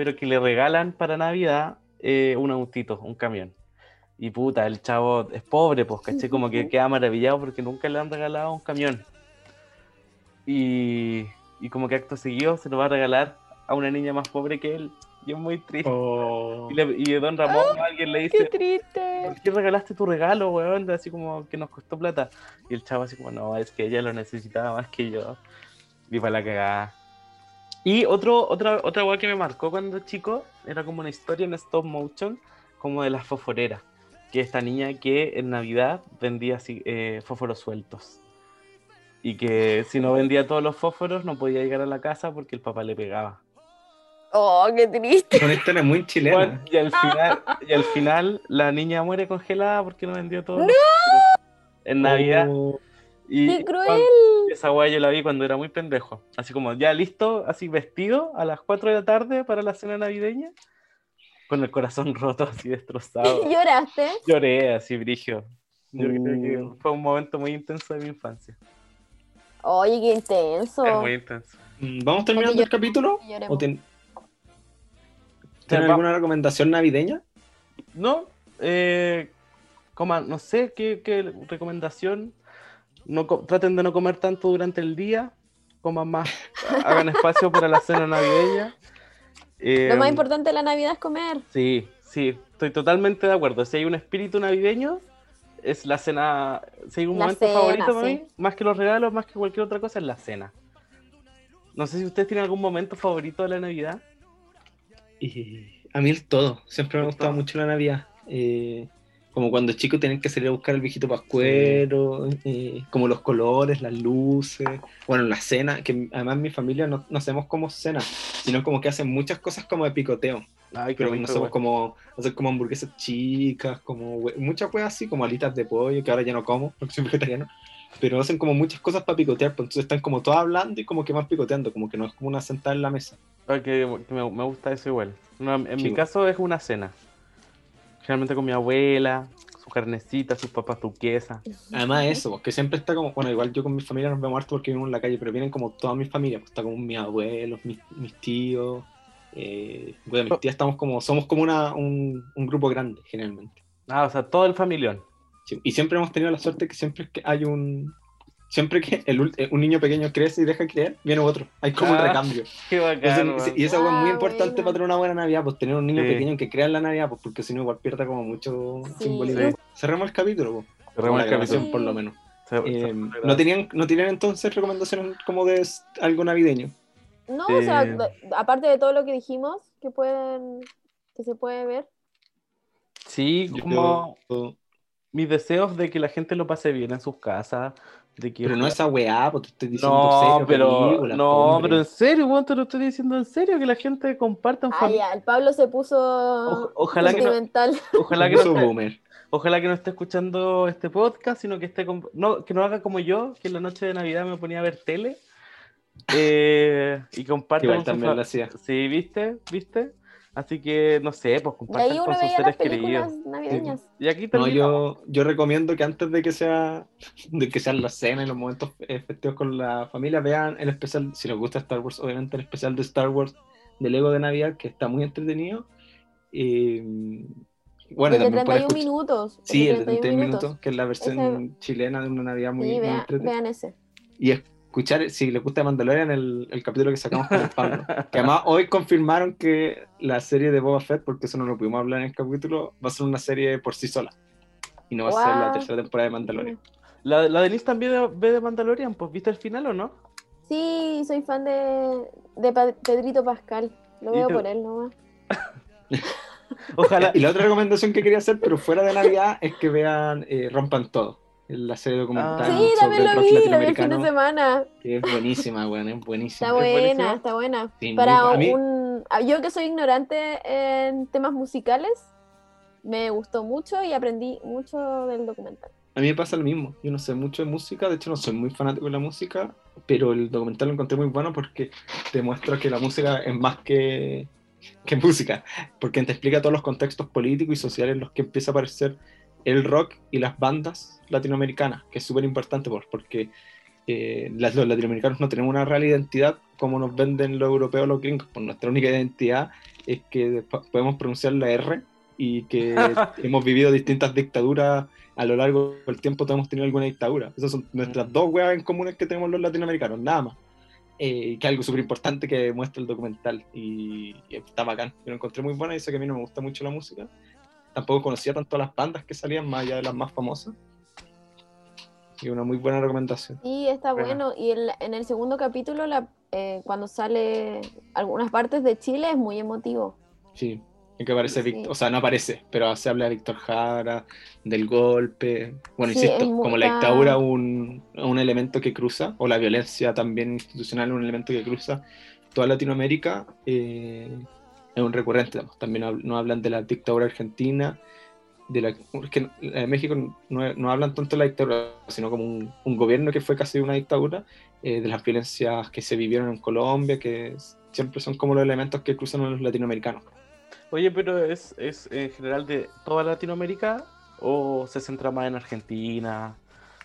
pero que le regalan para Navidad eh, un autito, un camión. Y puta, el Chavo es pobre, pues, caché, como que queda maravillado porque nunca le han regalado un camión. Y, y como que acto seguido se lo va a regalar a una niña más pobre que él. Y es muy triste. Oh, Y, le- y don Ramón, alguien le ¡Qué dice, triste! ¿por qué regalaste tu regalo, weón? Así como que nos costó plata. Y el chavo así como, no, es que ella lo necesitaba más que yo. Y para la cagada. Y otro, otra, otra weá que me marcó cuando chico, era como una historia en stop motion, como de las fosforeras. Que esta niña que en Navidad vendía así, eh, fósforos sueltos. Y que si no vendía todos los fósforos no podía llegar a la casa porque el papá le pegaba. ¡Oh, qué triste! una historia muy chilena. Bueno, y al final, y al final la niña muere congelada porque no vendió todo. los fósforos En Navidad. Oh, Y ¡Qué cruel! Esa weá yo la vi cuando era muy pendejo. Así como ya listo, así vestido a las 4 de la tarde para la cena navideña. Con el corazón roto, así destrozado. ¿Lloraste? Lloré así, brigio. Yo creo que Uh. fue un momento muy intenso de mi infancia. Oye, qué intenso. Es muy intenso. mm, ¿Vamos terminando el capítulo? Lloremos. ¿O ten- ¿Tienen va- alguna recomendación navideña? No, eh, no sé qué, qué recomendación. No, co- traten de no comer tanto durante el día. Coman más, hagan espacio para la cena navideña. Lo más Eh, importante de la Navidad es comer. Sí, sí, estoy totalmente de acuerdo. Si hay un espíritu navideño, es la cena. Si hay un La momento cena, favorito para sí. mí, más que los regalos, más que cualquier otra cosa, es la cena. No sé si ustedes tienen algún momento favorito de la Navidad. Y a mí el todo. Siempre me ha gustado mucho la Navidad. Eh, como cuando chicos tienen que salir a buscar el viejito pascuero, eh, como los colores, las luces. Bueno, la cena, que además mi familia no, no hacemos como cena, sino como que hacen muchas cosas como de picoteo. Ay, Pero rico, no hacemos igual. como, hacer como hamburguesas chicas, como muchas cosas así, como alitas de pollo, que ahora ya no como, porque soy vegetariano. Pero hacen como muchas cosas para picotear, pues entonces están como todas hablando y como que van picoteando, como que no es como una sentada en la mesa. Ay, que- que me, me gusta eso igual. No, en Sí, mi caso es una cena. Generalmente con mi abuela, su carnecita, sus papas duquesas. Además eso, porque siempre está como, bueno, igual yo con mi familia nos vemos harto porque vivimos en la calle, pero vienen como toda mi familia, pues está como mis abuelos, mis, mis tíos, eh, bueno, mis tías estamos como, somos como una, un, un grupo grande generalmente. Ah, o sea, todo el familión. Sí, Y siempre hemos tenido la suerte que siempre que hay un, siempre que el, ul- eh, un niño pequeño crece y deja de creer, viene otro, hay como un Ah, recambio. Qué bacán. Entonces, y esa es muy Ah, importante bueno. para tener una buena Navidad, pues tener un niño Sí. pequeño que crea en la Navidad, pues porque si no igual pierde como mucho Sí. simbolismo. Sí. Cerramos el capítulo, pues, Cerramos la capítulo. por lo menos. Eh, ¿no, tenían, ¿No tenían entonces recomendaciones como de algo navideño? No, o sea, Eh. aparte de todo lo que dijimos, que pueden, que se puede ver. Sí, como mis deseos de que la gente lo pase bien en sus casas. De que Pero no esa weá, te estoy diciendo No, serio, pero películas, no, hombre. pero en serio, weón, te lo estoy diciendo en serio, que la gente comparta en Ah, familia. ya, el Pablo se puso O- ojalá que no- sentimental. Ojalá que, no esté, boomer. ojalá que no esté escuchando este podcast, sino que esté no, que no haga como yo, que en la noche de Navidad me ponía a ver tele. eh, y compartan Igual también lo hacía. Sí, ¿viste? ¿Viste? Así que, no sé, pues De ahí compartan uno con sus seres queridos. navideñas. Y aquí No, yo, yo recomiendo que antes de que sea de que sean las cenas y los momentos eh, festivos con la familia, vean el especial, si les gusta Star Wars, obviamente el especial de Star Wars de Lego de Navidad, que está muy entretenido. Y, bueno, de también por 31 escuchar- minutos. Sí, de el de 31 minutos, que es la versión Ese- chilena de una Navidad muy, Sí, muy vea- entretenida. vean ese. Y escuchar, si les gusta Mandalorian, el, el capítulo que sacamos con el Pablo. Que además hoy confirmaron que la serie de Boba Fett, porque eso no lo pudimos hablar en el capítulo, va a ser una serie por sí sola. Y no va a ser la tercera temporada de Mandalorian. La, la Denise también ve- de Mandalorian, pues ¿viste el final o no? Sí, soy fan de, de Pedrito Pascal. Lo ¿Y veo te- por él nomás. Ojalá. Y la otra recomendación que quería hacer, pero fuera de Navidad, es que vean eh, Rompan Todo. La serie documental Ah. Sí, también lo vi, lo vi el fin de semana. que es buenísima, weón, es buenísima. Está ¿Es buena, buenísima? está buena. Sí, Para mí- un... Yo que soy ignorante en temas musicales, me gustó mucho y aprendí mucho del documental. A mí me pasa lo mismo. Yo no sé mucho de música, de hecho no soy muy fanático de la música, pero el documental lo encontré muy bueno porque te muestra que la música es más que, que música, porque te explica todos los contextos políticos y sociales en los que empieza a aparecer el rock y las bandas latinoamericanas, que es súper importante por- porque eh, las- los latinoamericanos no tenemos una real identidad como nos venden los europeos los gringos. Pues nuestra única identidad es que po- podemos pronunciar la R y que hemos vivido distintas dictaduras a lo largo del tiempo todos hemos tenido alguna dictadura. Esas son nuestras dos weas en comunes que tenemos los latinoamericanos, nada más. Eh, que es algo súper importante que muestra el documental y, y está bacán. Yo lo encontré muy bueno y sé que a mí no me gusta mucho la música. Tampoco conocía tanto las bandas que salían, más allá de las más famosas. Y una muy buena recomendación. Sí, está bueno. Y en, la- en el segundo capítulo, la, eh, cuando sale algunas partes de Chile, es muy emotivo. Sí, en que aparece Sí. Víctor, o sea, no aparece, pero se habla de Víctor Jara, del golpe. Bueno, Sí, insisto, como la dictadura un, un elemento que cruza, o la violencia también institucional un elemento que cruza toda Latinoamérica, eh, es un recurrente. También no hablan de la dictadura argentina, de la, es que en México no, no hablan tanto de la dictadura, sino como un, un gobierno que fue casi una dictadura, eh, de las violencias que se vivieron en Colombia, que siempre son como los elementos que cruzan a los latinoamericanos. Oye, pero ¿es, ¿es en general de toda Latinoamérica o se centra más en Argentina?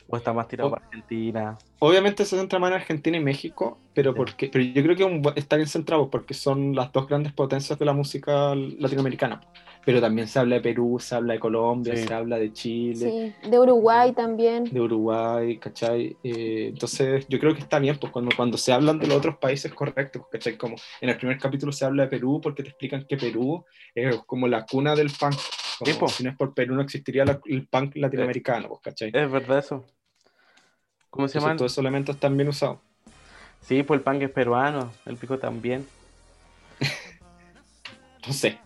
¿O está más tirado para Argentina? Obviamente se centra más en Argentina y México, pero, Sí. porque, pero yo creo que un está bien centrado porque son las dos grandes potencias de la música latinoamericana. Pero también se habla de Perú, se habla de Colombia, Sí. se habla de Chile, Sí, de Uruguay también. de Uruguay, ¿cachai? Eh, entonces yo creo que está bien, pues cuando, cuando se hablan de los otros países correctos, ¿cachai? Como en el primer capítulo se habla de Perú porque te explican que Perú es como la cuna del punk. Como Sí, po. si no es por Perú no existiría la- el punk latinoamericano, pues, ¿cachai? Es verdad eso. ¿Cómo se llaman? todos esos elementos están bien usados. Sí, pues el pan es peruano, el pico también. No sé.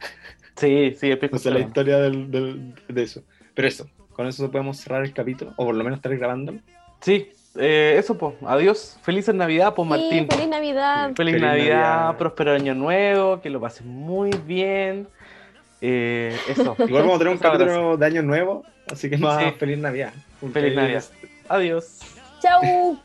Sí, sí, el pico No sé la historia del, del- de eso. Pero eso, con eso podemos cerrar el capítulo, o por lo menos estar grabando. Sí, eh, eso, pues, adiós. Feliz Navidad, pues, Sí, Martín. feliz Navidad. Feliz, Feliz Navidad, Navidad. próspero año nuevo, que lo pases muy bien. Eh, eso. Igual vamos a tener un capítulo de año nuevo, así que más Sí. feliz Navidad. Feliz Navidad. Adiós. Chau.